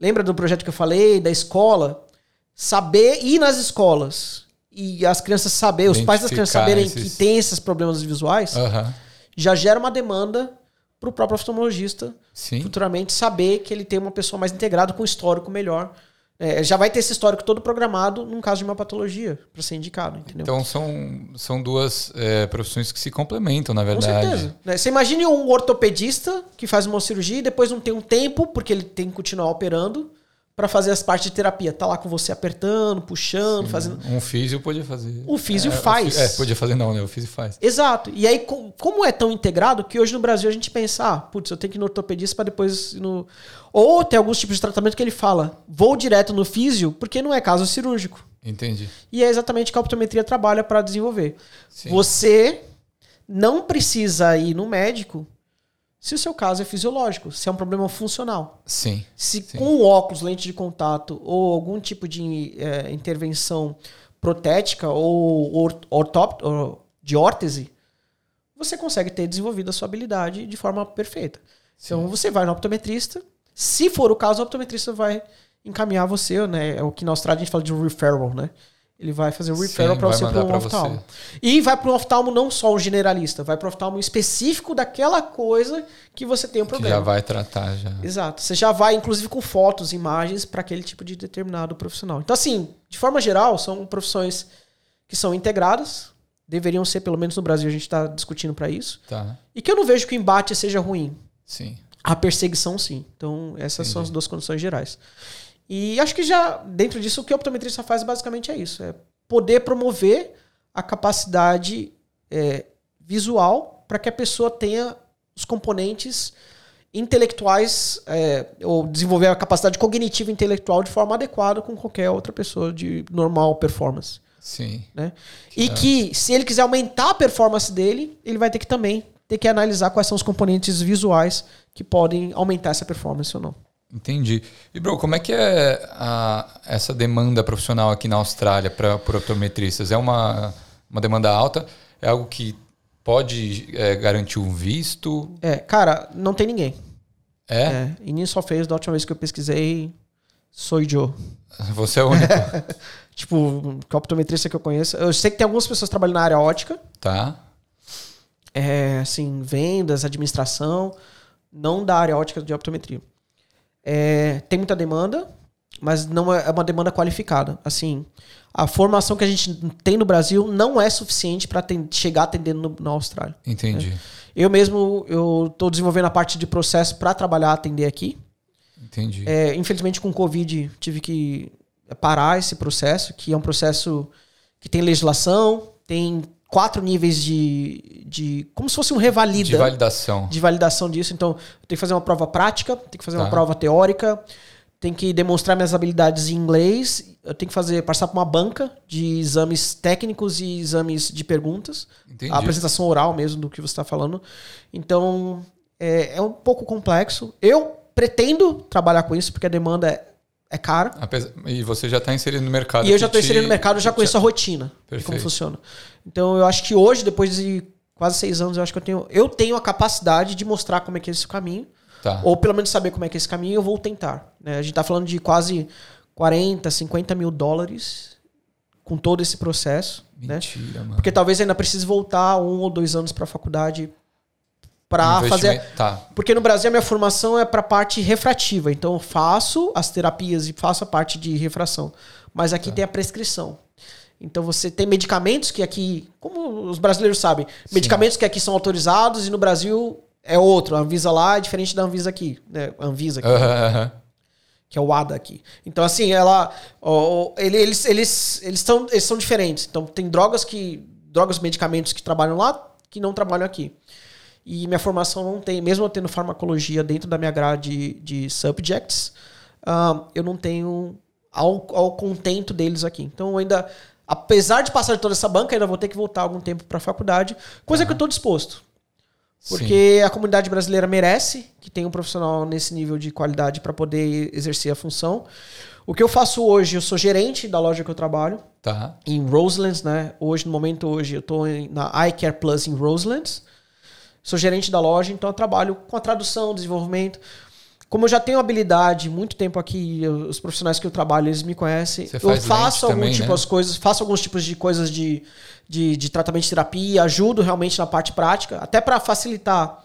A: lembra do projeto que eu falei, da escola? Saber ir nas escolas e as crianças saberem, os pais das crianças saberem
B: esses-
A: que tem esses problemas visuais,
B: Aham.
A: já gera uma demanda para o próprio oftalmologista
B: Sim.
A: futuramente saber que ele tem uma pessoa mais integrada com um histórico melhor. É, já vai ter esse histórico todo programado num caso de uma patologia para ser indicado, entendeu?
B: Então são, são duas é, profissões que se complementam, na
A: Com
B: verdade.
A: certeza. Né, Você imagine um ortopedista que faz uma cirurgia e depois não tem um tempo, porque ele tem que continuar operando, para fazer as partes de terapia. Tá lá com você apertando, puxando, fazendo.
B: Um físio podia fazer.
A: O físio
B: É,
A: faz.
B: fi- É, podia fazer não, né? O físio faz.
A: Exato. E aí, com- como é tão integrado que hoje no Brasil a gente pensa, ah, putz, eu tenho que ir no ortopedista para depois no. Ou tem alguns tipos de tratamento que ele fala, vou direto no físio, porque não é caso cirúrgico.
B: Entendi.
A: E é exatamente o que a optometria trabalha para desenvolver.
B: Sim.
A: Você não precisa ir no médico se o seu caso é fisiológico, se é um problema funcional.
B: Sim.
A: Se
B: Sim.
A: com óculos, lente de contato ou algum tipo de eh, intervenção protética ou or- ortop- de órtese, você consegue ter desenvolvido a sua habilidade de forma perfeita. Então você vai no optometrista, se for o caso, o optometrista vai encaminhar você, né? É o que na Austrália a gente fala de referral, né? Ele vai fazer
B: Sim,
A: referral para você para um oftalmo. E vai para um oftalmo não só um generalista, vai para um oftalmo específico daquela coisa que você tem um
B: Que
A: problema.
B: já vai tratar já.
A: Exato. Você já vai, inclusive, com fotos, imagens para aquele tipo de determinado profissional. Então, assim, de forma geral, são profissões que são integradas. Deveriam ser, pelo menos no Brasil, a gente está discutindo para isso.
B: Tá.
A: E que eu não vejo que o embate seja ruim.
B: Sim.
A: A perseguição, sim. Então, essas são
B: Entendi.
A: as duas condições gerais. E acho que já, dentro disso, o que o optometrista faz basicamente é isso: é poder promover a capacidade é, visual para que a pessoa tenha os componentes intelectuais, é, ou desenvolver a capacidade cognitiva e intelectual de forma adequada com qualquer outra pessoa de normal performance.
B: Sim.
A: Né? E que, se ele quiser aumentar a performance dele, ele vai ter que também ter que analisar quais são os componentes visuais que podem aumentar essa performance ou não.
B: Entendi. E, bro, como é que é a- essa demanda profissional aqui na Austrália para por optometristas? É uma, uma demanda alta? É algo que pode é, garantir um visto?
A: É, cara, não tem ninguém.
B: É?
A: É, e nisso só fez da última vez que eu pesquisei, sou Joe. *laughs*
B: Você é o único. *laughs*
A: Tipo, que optometrista que eu conheço. Eu sei que tem algumas pessoas trabalhando na área ótica,
B: tá?
A: é, assim, vendas, administração, não da área ótica de optometria. É, tem muita demanda, mas não é é uma demanda qualificada. Assim, a formação que a gente tem no Brasil não é suficiente para chegar atendendo no- na Austrália.
B: Entendi.
A: Eu mesmo eu estou desenvolvendo a parte de processo para trabalhar atender aqui.
B: Entendi.
A: É, infelizmente, com o Covid, tive que parar esse processo, que é um processo que tem legislação, tem quatro níveis de. de como se fosse um revalida
B: De validação.
A: de validação disso. Então, eu tenho que fazer uma prova prática, tenho que fazer
B: Tá.
A: uma prova teórica, tenho que demonstrar minhas habilidades em inglês, eu tenho que fazer passar por uma banca de exames técnicos e exames de perguntas.
B: Entendi.
A: A apresentação oral mesmo do que você está falando. Então, é, é um pouco complexo. Eu pretendo trabalhar com isso, porque a demanda é, é cara.
B: Apesar- E você já está inserido no mercado.
A: E eu já estou
B: te-
A: inserido no mercado, eu já conheço a rotina de como
B: Perfeito.
A: funciona. Então, eu acho que hoje, depois de quase seis anos, eu acho que eu tenho, eu tenho a capacidade de mostrar como é que é esse caminho.
B: Tá.
A: Ou pelo menos saber como é que é esse caminho, eu vou tentar. né? A gente tá falando de quase 40, 50 mil dólares com todo esse processo. Né?
B: Mentira, mano.
A: Porque talvez ainda precise voltar um ou dois anos para a faculdade para fazer.
B: Tá.
A: Porque no Brasil a minha formação é para parte refrativa. Então eu faço as terapias e faço a parte de refração. Mas aqui tem a prescrição. Então você tem medicamentos que aqui, como os brasileiros sabem, medicamentos que aqui são autorizados e no Brasil é outro. A Anvisa lá é diferente da Anvisa aqui. Né? Anvisa aqui que é o ADA aqui. Então, assim, ela. ó, eles, eles, eles, são, eles são diferentes. Então, tem drogas que. Drogas, medicamentos que trabalham lá que não trabalham aqui. E minha formação não tem, mesmo eu tendo farmacologia dentro da minha grade de subjects, ah, eu não tenho ao, ao contento deles aqui. Então, eu ainda. Apesar de passar de toda essa banca, ainda vou ter que voltar algum tempo para a faculdade, coisa que eu estou disposto. Porque Sim. a comunidade brasileira merece que tenha um profissional nesse nível de qualidade para poder exercer a função. O que eu faço hoje, eu sou gerente da loja que eu trabalho.
B: Tá.
A: Em Roselands, né? Hoje, no momento hoje, eu estou na iCare Plus em Roselands. Sou gerente da loja, então eu trabalho com a tradução, desenvolvimento. Como eu já tenho habilidade, muito tempo aqui, eu, os profissionais que eu trabalho, eles me conhecem.
B: Você
A: eu faço algum
B: também,
A: tipo
B: né?
A: de coisas, faço alguns tipos de coisas de, de, de tratamento de terapia, ajudo realmente na parte prática, até para facilitar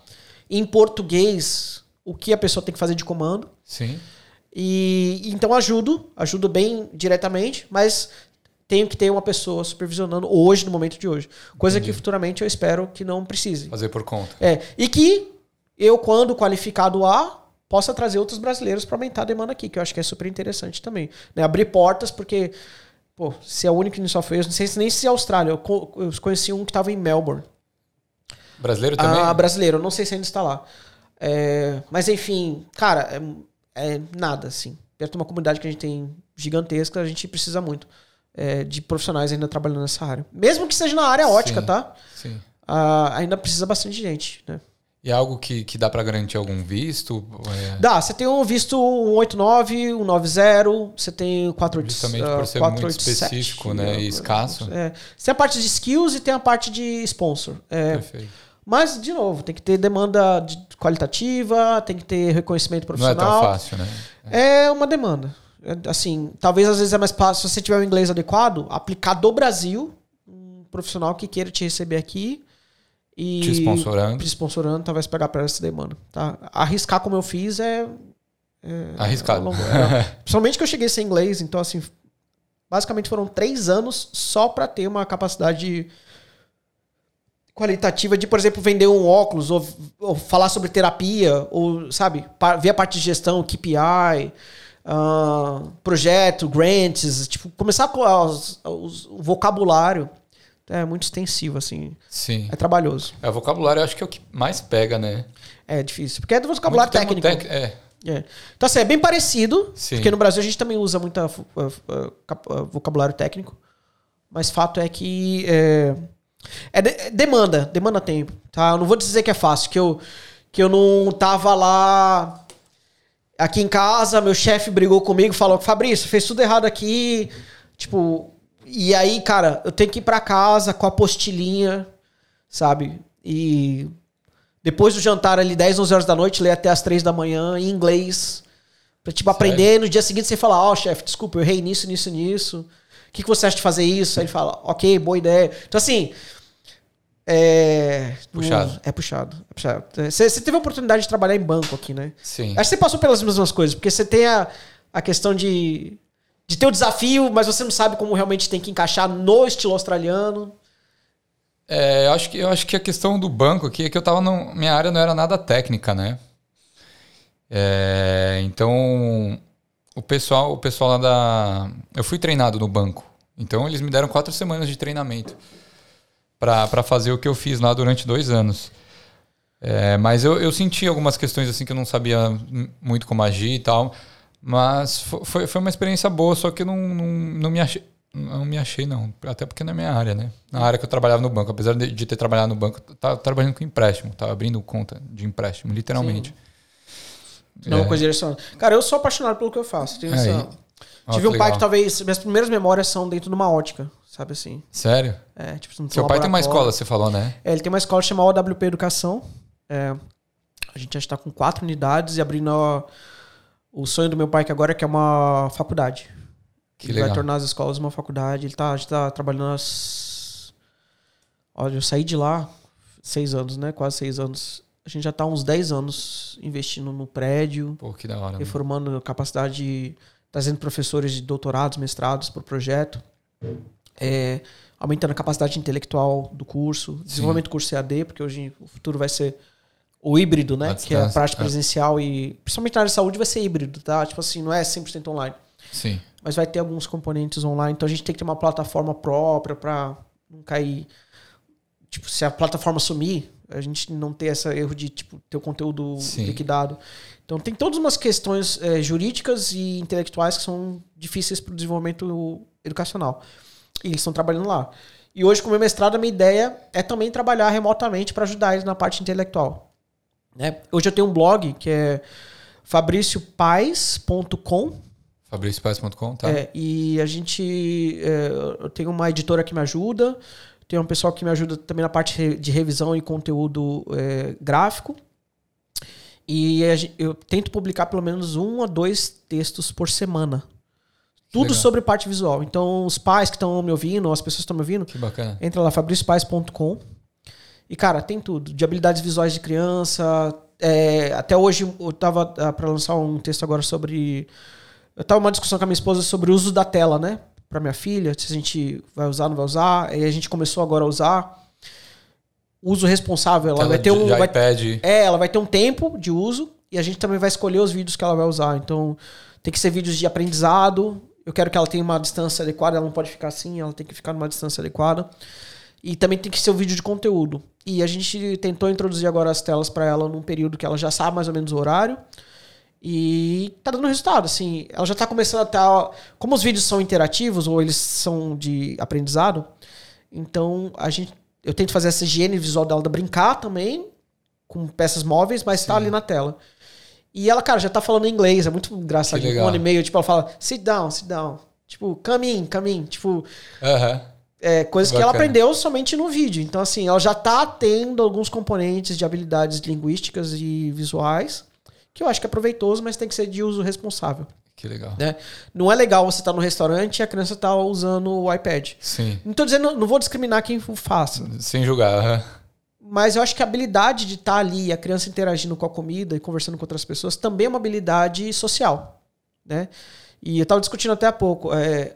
A: em português o que a pessoa tem que fazer de comando.
B: Sim.
A: E então ajudo, ajudo bem diretamente, mas tenho que ter uma pessoa supervisionando hoje, no momento de hoje. Coisa Entendi. que futuramente eu espero que não precise.
B: Fazer por conta.
A: É. E que eu, quando qualificado A, possa trazer outros brasileiros para aumentar a demanda aqui, que eu acho que é super interessante também. Né? Abrir portas, porque, pô, se é o único que só fez, não sei nem se é Austrália. Eu, eu conheci um que estava em Melbourne.
B: Brasileiro também?
A: Ah, brasileiro, não sei se ainda está lá. É, mas enfim, cara, é, é, nada, assim. Perto de uma comunidade que a gente tem gigantesca, a gente precisa muito é, de profissionais ainda trabalhando nessa área. Mesmo que seja na área ótica,
B: sim,
A: tá?
B: Sim.
A: Ah, ainda precisa bastante gente, né?
B: E é algo que, que dá para garantir algum visto?
A: É... Dá, você tem um visto 189, 190, você tem 487.
B: Justamente por ser 487, muito específico né, e escasso.
A: É. Você tem a parte de skills e tem a parte de sponsor. É,
B: Perfeito.
A: Mas, de novo, tem que ter demanda de qualitativa, tem que ter reconhecimento profissional.
B: Não é tão fácil, né?
A: É, é uma demanda. É, assim, talvez às vezes é mais fácil, se você tiver o inglês adequado, aplicar do Brasil, um profissional que queira te receber aqui e
B: te sponsorando.
A: Te sponsorando, talvez pegar para essa demanda. Tá? Arriscar como eu fiz é.
B: é Arriscado.
A: É, *laughs* principalmente que eu cheguei sem inglês, então, assim, basicamente foram três anos só para ter uma capacidade qualitativa de, por exemplo, vender um óculos ou, ou falar sobre terapia, ou, sabe, ver a parte de gestão, KPI. Uh, ah, projeto, grants, tipo, começar com os, os, o vocabulário é muito extensivo, assim.
B: Sim.
A: É trabalhoso.
B: É, o vocabulário eu acho que é o que mais pega, né?
A: É difícil. Porque é do vocabulário técnico. Tec...
B: É.
A: é. Então, assim, é bem parecido.
B: Sim.
A: Porque no Brasil a gente também usa muito uh, uh, vocabulário técnico. Mas fato é que. É, é de, demanda, demanda tempo. Tá? Eu não vou dizer que é fácil, que eu, que eu não tava lá. Aqui em casa, meu chefe brigou comigo, falou: Fabrício, fez tudo errado aqui. Tipo, e aí, cara, eu tenho que ir para casa com a apostilinha, sabe? E depois do jantar ali, 10, 11 horas da noite, ler até as 3 da manhã em inglês. Pra, tipo, Sério? aprender. No dia seguinte você fala, ó, oh, chefe, desculpa, eu errei nisso, nisso, nisso. O que, que você acha de fazer isso? Aí ele fala, ok, boa ideia. Então, assim... É.
B: Puxado.
A: É puxado. É puxado. Você, você teve a oportunidade de trabalhar em banco aqui, né?
B: Sim.
A: Acho que você passou pelas mesmas coisas, porque você tem a, a questão de de ter o desafio, mas você não sabe como realmente tem que encaixar no estilo australiano.
B: É, eu acho que, eu acho que a questão do banco aqui é que eu tava. Minha área não era nada técnica, né? É, então, o pessoal, o pessoal lá da. Eu fui treinado no banco. Então, eles me deram quatro semanas de treinamento para fazer o que eu fiz lá durante dois anos. É, mas eu, eu senti algumas questões assim que eu não sabia muito como agir e tal. Mas foi, foi uma experiência boa, só que não, não, não me achei. Não me achei, não. Até porque não é minha área, né? Na área que eu trabalhava no banco. Apesar de, de ter trabalhado no banco, eu tava trabalhando com empréstimo. Tava abrindo conta de empréstimo, literalmente.
A: Sim. Não, é. coisa direcionada. Cara, eu sou apaixonado pelo que eu faço. Tenho essa... Tive um pai que talvez. Minhas primeiras memórias são dentro de uma ótica, sabe assim?
B: Sério?
A: É, tipo,
B: Seu pai tem uma escola, você falou, né?
A: É, ele tem uma escola chamada OWP Educação. É, a gente já está com quatro unidades e abrindo. A, o sonho do meu pai que agora é que é uma faculdade.
B: Que
A: ele
B: legal.
A: vai tornar as escolas uma faculdade. Ele tá, tá trabalhando as... Olha, eu saí de lá seis anos, né? Quase seis anos. A gente já tá uns dez anos investindo no prédio.
B: Pô, que da hora.
A: Reformando mano. capacidade, trazendo professores de doutorados, mestrados para o projeto. É, aumentando a capacidade intelectual do curso. Desenvolvimento do curso EAD, porque hoje o futuro vai ser o híbrido, né? Que é a prática é. presencial e. Principalmente na área de saúde vai ser híbrido, tá? Tipo assim, não é 100% online.
B: Sim.
A: Mas vai ter alguns componentes online. Então a gente tem que ter uma plataforma própria para não cair. Tipo, se a plataforma sumir, a gente não ter esse erro de tipo, ter o conteúdo Sim. liquidado. Então tem todas umas questões é, jurídicas e intelectuais que são difíceis para o desenvolvimento educacional. E eles estão trabalhando lá. E hoje, com o meu mestrado, a minha ideia é também trabalhar remotamente para ajudar eles na parte intelectual. Né? Hoje eu tenho um blog que é fabriciopais.com.
B: fabriciopais.com, tá?
A: É, e a gente. É, eu tenho uma editora que me ajuda, tem um pessoal que me ajuda também na parte de revisão e conteúdo é, gráfico. E eu tento publicar pelo menos um a dois textos por semana. Tudo Legal. sobre parte visual. Então, os pais que estão me ouvindo, as pessoas que estão me ouvindo,
B: que bacana.
A: entra lá, fabriciopais.com. E, cara, tem tudo. De habilidades visuais de criança. É, até hoje eu tava ah, para lançar um texto agora sobre. Eu tava uma discussão com a minha esposa sobre o uso da tela, né? Pra minha filha, se a gente vai usar, não vai usar. E a gente começou agora a usar uso responsável. Ela vai ter um. Vai,
B: iPad.
A: É, ela vai ter um tempo de uso e a gente também vai escolher os vídeos que ela vai usar. Então, tem que ser vídeos de aprendizado. Eu quero que ela tenha uma distância adequada, ela não pode ficar assim, ela tem que ficar numa distância adequada. E também tem que ser o um vídeo de conteúdo. E a gente tentou introduzir agora as telas para ela num período que ela já sabe mais ou menos o horário. E tá dando resultado, assim. Ela já tá começando a estar. Como os vídeos são interativos ou eles são de aprendizado, então a gente eu tento fazer essa higiene visual dela da brincar também, com peças móveis, mas Sim. tá ali na tela. E ela, cara, já tá falando inglês, é muito engraçado. Um ano e meio, tipo, ela fala, sit down, sit down. Tipo, come in, come in. Tipo.
B: Uh -huh.
A: É, coisas que ela aprendeu somente no vídeo. Então, assim, ela já tá tendo alguns componentes de habilidades linguísticas e visuais, que eu acho que é proveitoso, mas tem que ser de uso responsável.
B: Que legal.
A: Né? Não é legal você estar tá no restaurante e a criança tá usando o iPad.
B: Sim.
A: Não tô dizendo, não vou discriminar quem faça.
B: Sem julgar.
A: Mas eu acho que a habilidade de estar tá ali, a criança interagindo com a comida e conversando com outras pessoas, também é uma habilidade social. Né? E eu estava discutindo até há pouco. É,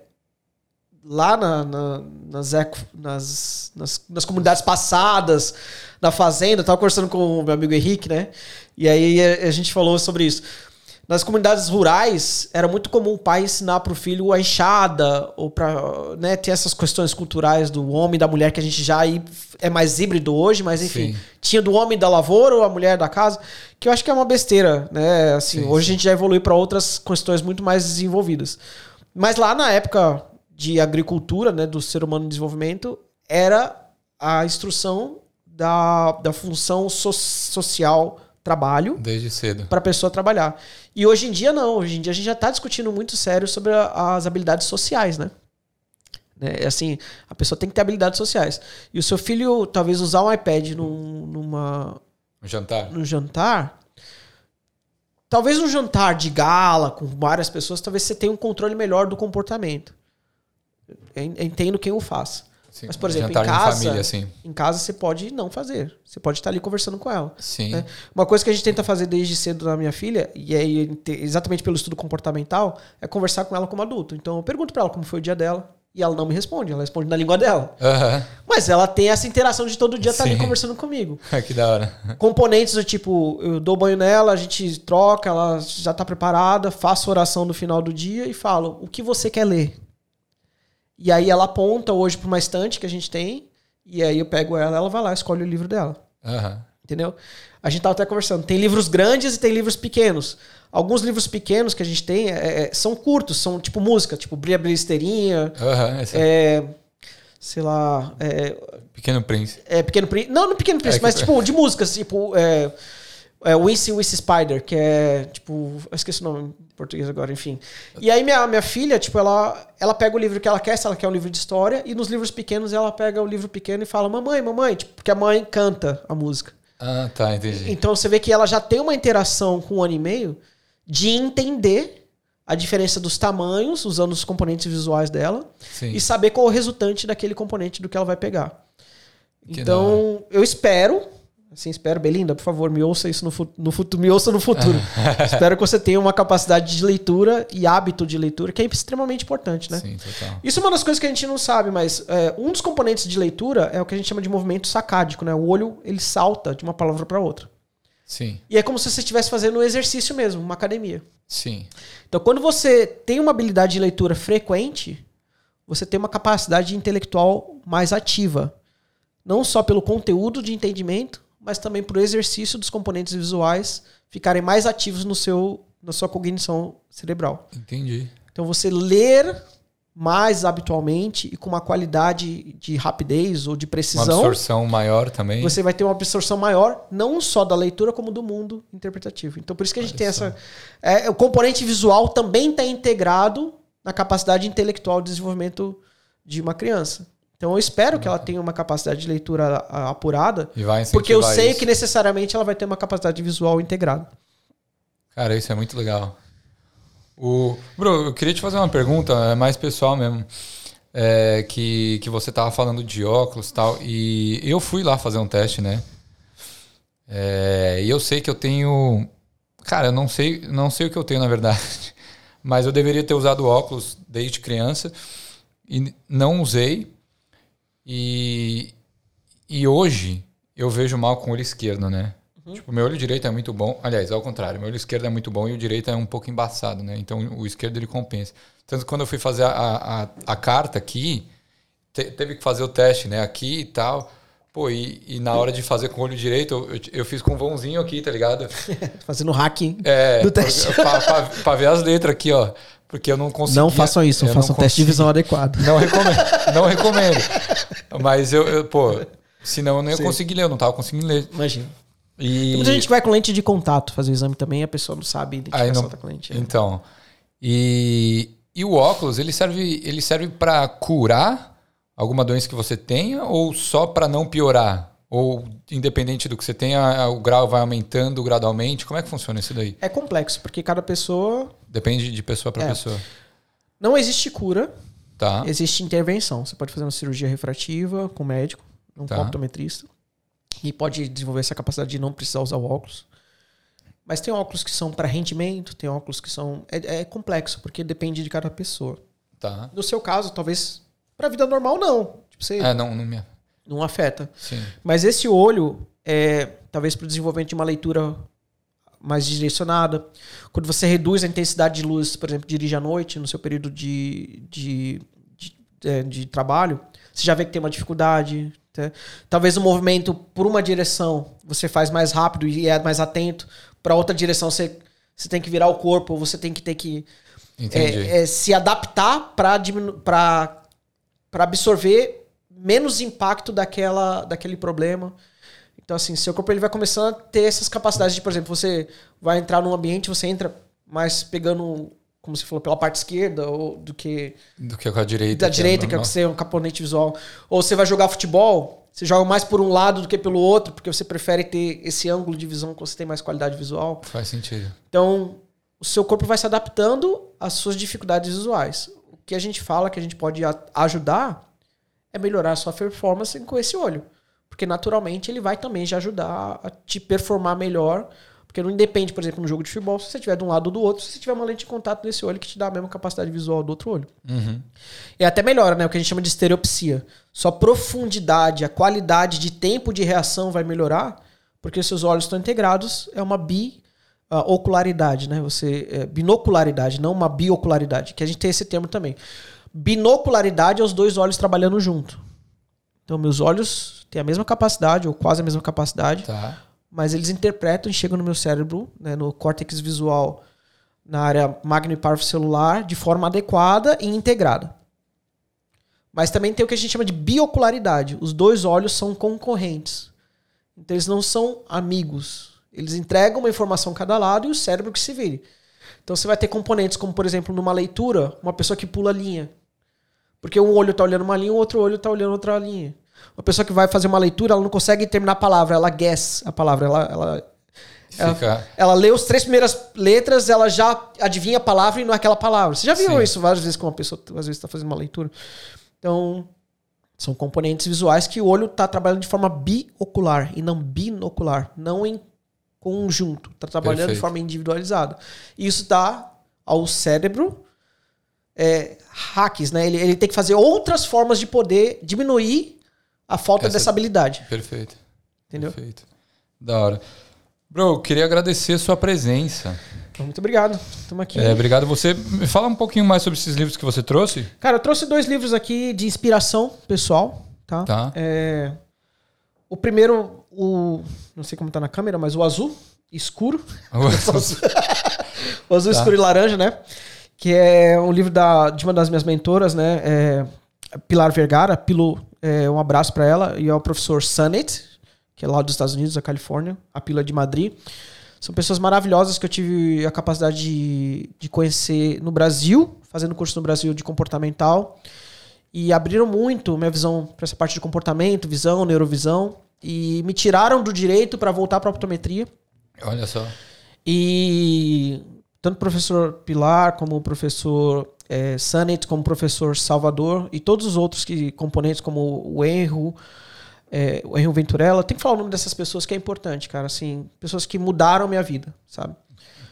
A: lá na, na, nas, eco, nas, nas, nas, comunidades passadas, na fazenda, eu tava conversando com o meu amigo Henrique, né? E aí a, a gente falou sobre isso. Nas comunidades rurais, era muito comum o pai ensinar para o filho a enxada, ou para né, ter essas questões culturais do homem e da mulher, que a gente já é mais híbrido hoje, mas enfim. Sim. Tinha do homem da lavoura ou a mulher da casa, que eu acho que é uma besteira, né? Assim, sim, hoje sim. a gente já evolui para outras questões muito mais desenvolvidas. Mas lá na época de agricultura, né, do ser humano em desenvolvimento, era a instrução da, da função so social trabalho.
B: Desde cedo.
A: Para a pessoa trabalhar. E hoje em dia, não. Hoje em dia a gente já está discutindo muito sério sobre a, as habilidades sociais, né? É, assim, a pessoa tem que ter habilidades sociais. E o seu filho, talvez, usar um iPad num, numa.
B: Um jantar.
A: Num jantar. Talvez um jantar de gala com várias pessoas, talvez você tenha um controle melhor do comportamento. Eu entendo quem o faz. Sim, Mas, por exemplo, em casa, família, assim. em casa você pode não fazer. Você pode estar ali conversando com ela.
B: Sim.
A: Né? Uma coisa que a gente tenta fazer desde cedo na minha filha, e é exatamente pelo estudo comportamental, é conversar com ela como adulto. Então eu pergunto para ela como foi o dia dela. E ela não me responde, ela responde na língua dela.
B: Uhum.
A: Mas ela tem essa interação de todo dia estar tá ali conversando comigo. *laughs*
B: que da hora.
A: Componentes do tipo, eu dou banho nela, a gente troca, ela já está preparada, faço oração no final do dia e falo: o que você quer ler? E aí ela aponta hoje para uma estante que a gente tem, e aí eu pego ela, ela vai lá, escolhe o livro dela.
B: Uhum.
A: Entendeu? A gente tava até conversando. Tem livros grandes e tem livros pequenos. Alguns livros pequenos que a gente tem é, é são curtos, são tipo música, tipo Brilha Brilisteirinha.
B: Uhum,
A: é, sei lá. É,
B: Pequeno Príncipe.
A: É, Pequeno Príncipe. Não, no Pequeno Príncipe, é, mas tipo de músicas, tipo. É, é Wincy Wincy Spider, que é tipo. Eu esqueci o nome português agora, enfim. E aí minha, minha filha, tipo, ela, ela pega o livro que ela quer, se ela quer um livro de história, e nos livros pequenos ela pega o livro pequeno e fala: Mamãe, mamãe, tipo, porque a mãe canta a música.
B: Ah, tá, entendi.
A: Então você vê que ela já tem uma interação com um ano e meio de entender a diferença dos tamanhos, usando os componentes visuais dela,
B: Sim.
A: e saber qual é o resultante daquele componente do que ela vai pegar. Que então, eu espero Assim, espero, Belinda, por favor, me ouça isso no, no futuro, me ouça no futuro. *laughs* espero que você tenha uma capacidade de leitura e hábito de leitura, que é extremamente importante, né?
B: Sim, total.
A: Isso é uma das coisas que a gente não sabe, mas é, um dos componentes de leitura é o que a gente chama de movimento sacádico, né? O olho, ele salta de uma palavra para outra.
B: Sim.
A: E é como se você estivesse fazendo um exercício mesmo, uma academia.
B: Sim.
A: Então, quando você tem uma habilidade de leitura frequente, você tem uma capacidade intelectual mais ativa. Não só pelo conteúdo de entendimento, mas também para o exercício dos componentes visuais ficarem mais ativos no seu, na sua cognição cerebral.
B: Entendi.
A: Então você ler mais habitualmente e com uma qualidade de rapidez ou de
B: Uma
A: precisão,
B: absorção maior também.
A: você vai ter uma absorção maior, não só da leitura, como do mundo interpretativo. Então, por isso que a gente
B: Olha
A: tem
B: só.
A: essa. é, o componente visual também está integrado na capacidade intelectual de desenvolvimento de uma criança. Então, eu espero que ela tenha uma capacidade de leitura ah, apurada,
B: E vai
A: porque eu sei
B: isso.
A: que necessariamente ela vai ter uma capacidade visual integrada.
B: Cara, isso é muito legal. O... Bro, eu queria te fazer uma pergunta, é mais pessoal mesmo. É, que, que você tava falando de óculos e tal. E eu fui lá fazer um teste, né? É, e eu sei que eu tenho. Cara, eu não sei, não sei o que eu tenho, na verdade. *laughs* Mas eu deveria ter usado óculos desde criança. E não usei. E, e hoje eu vejo mal com o olho esquerdo, né? Tipo, meu olho direito é muito bom. Aliás, ao contrário, meu olho esquerdo é muito bom e o direito é um pouco embaçado, né? Então o esquerdo ele compensa. Tanto que quando eu fui fazer a, a, a carta aqui, te- teve que fazer o teste, né? Aqui e tal. Pô, e, e na hora de fazer com o olho direito, eu, eu, fiz com um vãozinho aqui, tá ligado? *laughs*
A: Fazendo hacking
B: É,
A: do teste.
B: Pra, pra- pra ver as letras aqui, ó. Porque eu não consegui.
A: Não façam isso,
B: eu
A: façam
B: não
A: teste de visão adequado.
B: Não recomendo. Não recomendo. Mas eu, eu, pô, senão eu não ia
A: Sim.
B: conseguir ler, eu não tava conseguindo ler.
A: Imagina.
B: E...
A: Tem muita gente que vai com lente de contato fazer o exame também a pessoa não sabe identificar
B: não-
A: tá com lente.
B: Então, e, e o óculos, ele serve, ele serve para curar alguma doença que você tenha ou só para não piorar? Ou independente do que você tenha, o grau vai aumentando gradualmente? Como é que funciona isso daí?
A: É complexo, porque cada pessoa.
B: Depende de pessoa para
A: É.
B: pessoa.
A: Não existe cura,
B: Tá?
A: existe intervenção. Você pode fazer uma cirurgia refrativa com o médico, um
B: Tá.
A: optometrista, e pode desenvolver essa capacidade de não precisar usar o óculos. Mas tem óculos que são para rendimento, tem óculos que são. É, é complexo, porque depende de cada pessoa.
B: Tá.
A: No seu caso, talvez para vida normal, não. Tipo, você
B: É, não, não me.
A: não afeta.
B: Sim.
A: Mas esse olho, é, talvez para o desenvolvimento de uma leitura mais direcionada, quando você reduz a intensidade de luz, por exemplo, dirige à noite, no seu período de, de, de, é, de trabalho, você já vê que tem uma dificuldade. tá? Talvez o movimento por uma direção você faz mais rápido e é mais atento, para outra direção você, você tem que virar o corpo, ou você tem que ter que é, é, se adaptar para absorver menos impacto daquela, daquele problema. Então, assim, seu corpo ele vai começando a ter essas capacidades de, por exemplo, você vai entrar num ambiente, você entra mais pegando, como você falou, pela parte esquerda, ou do que
B: Do que com a direita.
A: da direita, que é o
B: normal.
A: que você é um componente visual. Ou você vai jogar futebol, você joga mais por um lado do que pelo outro, porque você prefere ter esse ângulo de visão que você tem mais qualidade visual.
B: Faz sentido.
A: Então, o seu corpo vai se adaptando às suas dificuldades visuais. O que a gente fala que a gente pode ajudar é melhorar a sua performance com esse olho. Porque naturalmente ele vai também já ajudar a te performar melhor. Porque não independe, por exemplo, no jogo de futebol, se você tiver de um lado ou do outro, se você tiver uma lente de contato nesse olho que te dá a mesma capacidade visual do outro olho.
B: Uhum.
A: E até melhora, né? O que a gente chama de estereopsia. Sua profundidade, a qualidade de tempo de reação vai melhorar, porque seus olhos estão integrados. É uma bi ah, ocularidade, né? Você é, binocularidade, não uma biocularidade, que a gente tem esse termo também. Binocularidade é os dois olhos trabalhando junto. Então, meus olhos têm a mesma capacidade, ou quase a mesma capacidade,
B: Tá.
A: mas eles interpretam e chegam no meu cérebro, né, no córtex visual, na área magno-celular, de forma adequada e integrada. Mas também tem o que a gente chama de biocularidade. Os dois olhos são concorrentes. Então eles não são amigos. Eles entregam uma informação a cada lado e o cérebro que se vire. Então você vai ter componentes como, por exemplo, numa leitura, uma pessoa que pula linha. Porque um olho está olhando uma linha, o outro olho está olhando outra linha. Uma pessoa que vai fazer uma leitura, ela não consegue terminar a palavra, ela guess a palavra, ela, ela, ela, ela lê as três primeiras letras, ela já adivinha a palavra e não é aquela palavra. Você já viu
B: Sim.
A: isso várias vezes com uma pessoa, às vezes está fazendo uma leitura. Então, são componentes visuais que o olho está trabalhando de forma biocular e não binocular, não em conjunto. Está trabalhando de
B: Perfeito.
A: forma individualizada. E isso dá ao cérebro é, hacks, né? Ele, ele tem que fazer outras formas de poder diminuir a falta
B: Essa-
A: dessa habilidade.
B: Perfeito.
A: Entendeu?
B: Perfeito. Da hora. Bro, queria agradecer a sua presença.
A: Muito obrigado. Estamos aqui.
B: É, obrigado você. Me fala um pouquinho mais sobre esses livros que você trouxe.
A: Cara, eu trouxe dois livros aqui de inspiração pessoal, tá?
B: Tá.
A: É, o primeiro, o. Não sei como tá na câmera, mas o azul escuro. o azul *laughs*
B: Tá.
A: escuro e laranja, né? Que é um livro da, de uma das minhas mentoras, né? É Pilar Vergara, Pilo, é, um abraço para ela, e é o professor Sunnet, que é lá dos Estados Unidos, da Califórnia, a Pila de Madrid. São pessoas maravilhosas que eu tive a capacidade de, de conhecer no Brasil, fazendo curso no Brasil de comportamental. E abriram muito minha visão para essa parte de comportamento, visão, neurovisão. E me tiraram do direito para voltar para a optometria.
B: Olha só.
A: E tanto o professor Pilar, como o professor é, Sanet, como o professor Salvador, e todos os outros que, componentes, como o Enro, é, o Henrique Venturella. Tem que falar o nome dessas pessoas que é importante, cara. Assim, pessoas que mudaram minha vida, sabe?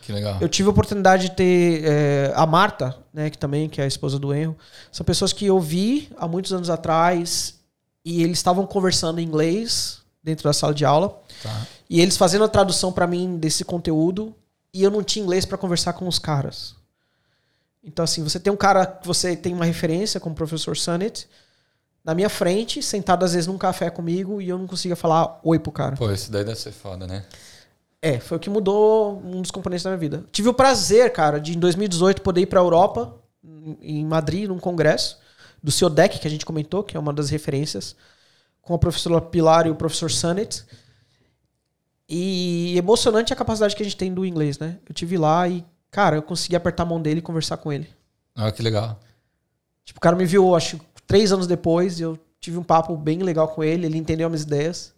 B: Que legal.
A: Eu tive a oportunidade de ter é, a Marta, né, que também que é a esposa do Enro. São pessoas que eu vi há muitos anos atrás e eles estavam conversando em inglês dentro da sala de aula. Tá. E eles fazendo a tradução para mim desse conteúdo e eu não tinha inglês para conversar com os caras. Então assim, você tem um cara que você tem uma referência como o professor Sunnet, na minha frente, sentado às vezes num café comigo e eu não conseguia falar oi pro cara.
B: Pô, isso daí deve ser foda, né?
A: É, foi o que mudou um dos componentes da minha vida. Tive o prazer, cara, de em 2018 poder ir pra Europa, em Madrid, num congresso, do CIODEC, que a gente comentou, que é uma das referências, com a professora Pilar e o professor Sunnet. E emocionante a capacidade que a gente tem do inglês, né? Eu tive lá e, cara, eu consegui apertar a mão dele e conversar com ele.
B: Ah, que legal.
A: Tipo, o cara me viu, acho, três anos depois, eu tive um papo bem legal com ele, ele entendeu minhas ideias.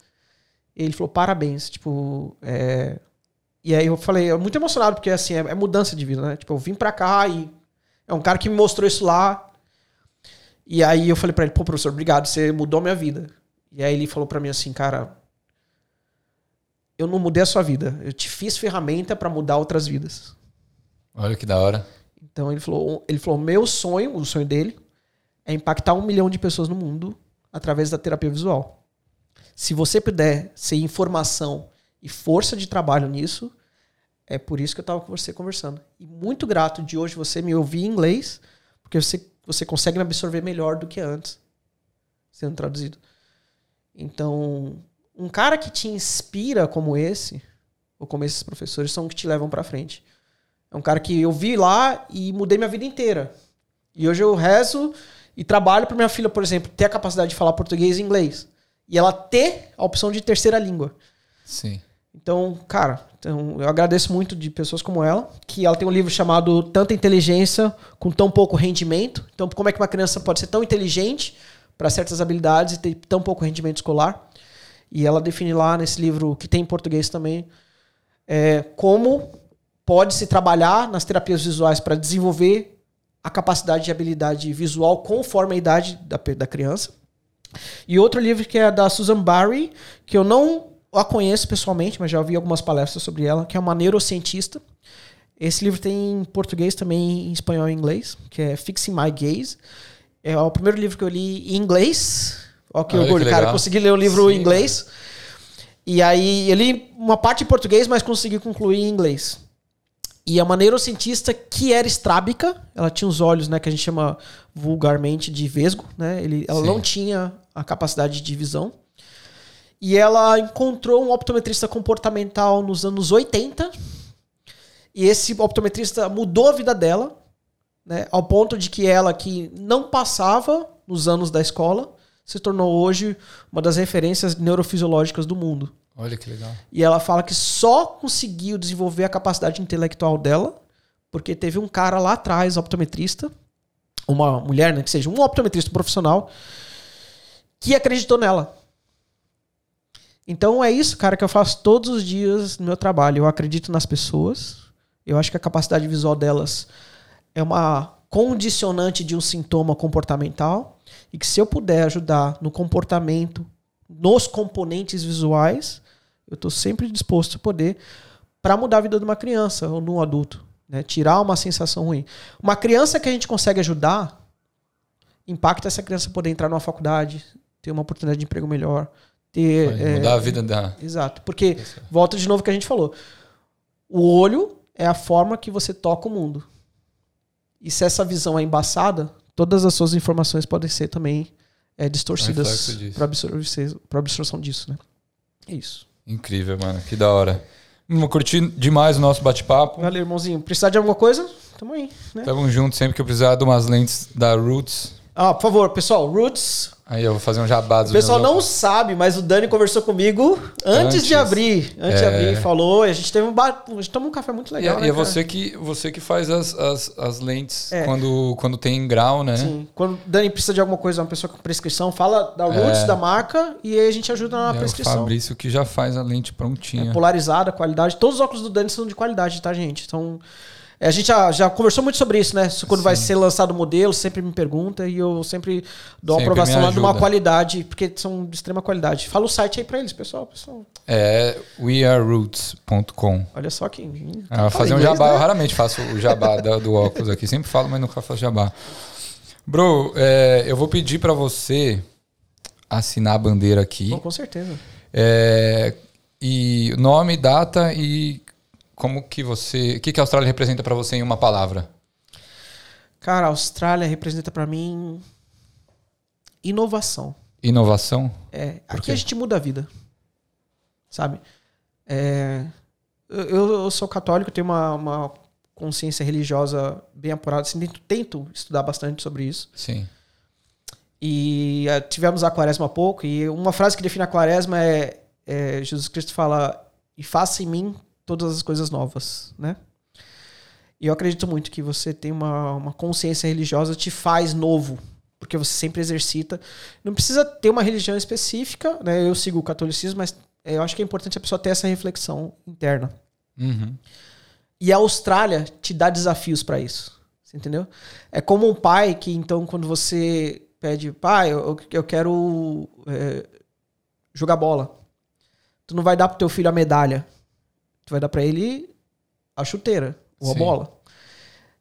A: ele falou, parabéns, tipo, é... E aí eu falei, eu muito emocionado, porque assim, é, é, mudança de vida, né? Tipo, eu vim pra cá e é um cara que me mostrou isso lá. E aí eu falei pra ele, pô, professor, obrigado, você mudou minha vida. E aí ele falou pra mim assim, cara, eu não mudei a sua vida, eu te fiz ferramenta para mudar outras vidas.
B: Olha que da hora.
A: Então ele falou, ele falou, meu sonho, o sonho dele, é impactar um milhão de pessoas no mundo através da terapia visual. Se você puder ser informação e força de trabalho nisso, é por isso que eu estava com você conversando. E muito grato de hoje você me ouvir em inglês, porque você, você consegue me absorver melhor do que antes, sendo traduzido. Então, um cara que te inspira como esse, ou como esses professores, são que te levam para frente. É um cara que eu vi lá e mudei minha vida inteira. E hoje eu rezo e trabalho para minha filha, por exemplo, ter a capacidade de falar português e inglês. E ela ter a opção de terceira língua.
B: Sim.
A: Então, cara, então eu agradeço muito de pessoas como ela, que ela tem um livro chamado Tanta Inteligência com Tão Pouco Rendimento. Então, como é que uma criança pode ser tão inteligente para certas habilidades e ter tão pouco rendimento escolar? E ela define lá nesse livro, que tem em português também, é, como pode se trabalhar nas terapias visuais para desenvolver a capacidade de habilidade visual conforme a idade da, da criança. E outro livro que é da Susan Barry, que eu não a conheço pessoalmente, mas já ouvi algumas palestras sobre ela, que é uma neurocientista. Esse livro tem em português também, em espanhol e inglês, que é Fixing My Gaze. É o primeiro livro que eu li em inglês. Olha que orgulho, que cara. Consegui ler o livro Sim, em inglês. Cara. E aí, eu li uma parte em português, mas consegui concluir em inglês. E é uma neurocientista que era estrábica, ela tinha os olhos, né, que a gente chama vulgarmente de vesgo, né? Ele, ela Sim. não tinha a capacidade de visão. E ela encontrou um optometrista comportamental nos anos 80. E esse optometrista mudou a vida dela, né, ao ponto de que ela que não passava nos anos da escola, se tornou hoje uma das referências neurofisiológicas do mundo.
B: Olha que legal.
A: E ela fala que só conseguiu desenvolver a capacidade intelectual dela porque teve um cara lá atrás, optometrista, uma mulher, né, que seja um optometrista profissional, que acreditou nela. Então é isso, cara, que eu faço todos os dias no meu trabalho. Eu acredito nas pessoas. Eu acho que a capacidade visual delas é uma condicionante de um sintoma comportamental e que se eu puder ajudar no comportamento, nos componentes visuais, eu estou sempre disposto a poder para mudar a vida de uma criança ou de um adulto. Né? Tirar uma sensação ruim. Uma criança que a gente consegue ajudar, impacta essa criança poder entrar numa faculdade, ter uma oportunidade de emprego melhor. Ter,
B: é, mudar a vida da.
A: Exato. Porque, volta de novo que a gente falou. O olho é a forma que você toca o mundo. E se essa visão é embaçada, todas as suas informações podem ser também é, distorcidas para absorção, absorção disso, né? É isso.
B: Incrível, mano. Que da hora. Vou curtir demais o nosso bate-papo.
A: Valeu, irmãozinho. Precisar de alguma coisa? tamo aí, né?
B: Tamo junto sempre que eu precisar de umas lentes da Roots.
A: Ah, por favor, pessoal, Roots.
B: Aí eu vou fazer um jabá dos
A: O pessoal não sabe, mas o Dani conversou comigo antes,
B: Antes.
A: de abrir. Antes de
B: É.
A: abrir, falou. E a gente teve um bar... A gente tomou um café muito
B: E,
A: legal,
B: é-
A: né,
B: e é
A: cara?
B: você que, você que faz as, as, as lentes
A: É.
B: quando, quando tem grau, né?
A: Sim. Quando o Dani precisa de alguma coisa, uma pessoa com prescrição, fala da Roots,
B: É.
A: da marca, e aí a gente ajuda na
B: É o
A: prescrição.
B: Fabrício que já faz a lente prontinha.
A: É polarizada, qualidade. Todos os óculos do Dani são de qualidade, tá, gente? Então, é, a gente já, já conversou muito sobre isso, né? Quando vai ser lançado o modelo, sempre me pergunta e eu sempre dou
B: Sempre
A: aprovação lá de uma qualidade, porque são de extrema qualidade. Fala o site aí pra eles, pessoal. pessoal
B: É weareroots.com.
A: olha só que.
B: Ah, fazer um
A: inglês,
B: jabá. Eu
A: né?
B: raramente faço o jabá da- do óculos aqui. Sempre falo, mas nunca faço jabá. Bro, é, eu vou pedir pra você assinar a bandeira aqui.
A: Bom, com certeza.
B: É, e nome, data e como que você. O que, que a Austrália representa pra você em uma palavra?
A: Cara, a Austrália representa pra mim inovação.
B: Inovação?
A: É, aqui a gente muda a vida. Sabe? É, eu, eu sou católico, tenho uma, uma consciência religiosa bem apurada. Assim, tento, tento estudar bastante sobre isso.
B: Sim.
A: E eh, tivemos a quaresma há pouco, e uma frase que define a quaresma é, é Jesus Cristo fala, e faça em mim todas as coisas novas, né? E eu acredito muito que você tem uma, uma consciência religiosa te faz novo, porque você sempre exercita. Não precisa ter uma religião específica, né? Eu sigo o catolicismo, mas eu acho que é importante a pessoa ter essa reflexão interna.
B: Uhum.
A: E a Austrália te dá desafios pra isso. Você entendeu? É como um pai que, então, quando você pede, pai, eu, eu quero é, jogar bola. Tu não vai dar pro teu filho a medalha. Tu vai dar pra ele a chuteira, ou a
B: Sim.
A: bola.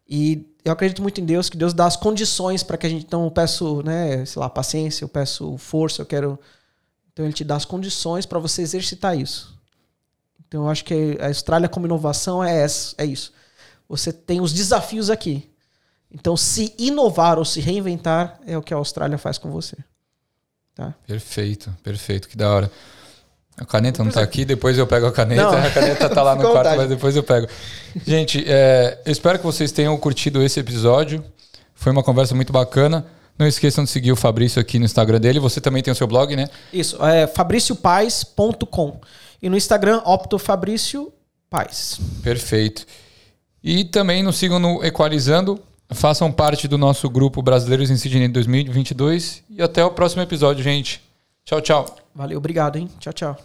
A: E eu acredito muito em Deus, que Deus dá as condições para que a gente. Então, eu peço, né, sei lá, paciência, eu peço força, eu quero. Então, ele te dá as condições para você exercitar isso. Então, eu acho que a Austrália como inovação é, essa, é isso. Você tem os desafios aqui. Então, se inovar ou se reinventar é o que a Austrália faz com você.
B: Perfeito, perfeito, que da hora. A caneta não tá aqui, depois eu pego a caneta.
A: Não.
B: A caneta tá lá no *laughs* quarto,
A: vontade.
B: mas depois eu pego. Gente, é, eu espero que vocês tenham curtido esse episódio. Foi uma conversa muito bacana. Não esqueçam de seguir o Fabrício aqui no Instagram dele. Você também tem o seu blog, né?
A: Isso, é fabriciopaz.com. E no Instagram, Paz.
B: Perfeito. E também nos sigam no Equalizando. Façam parte do nosso grupo Brasileiros em Sydney 2022. E até o próximo episódio, gente. Tchau, tchau.
A: Valeu, obrigado, hein? Tchau, tchau.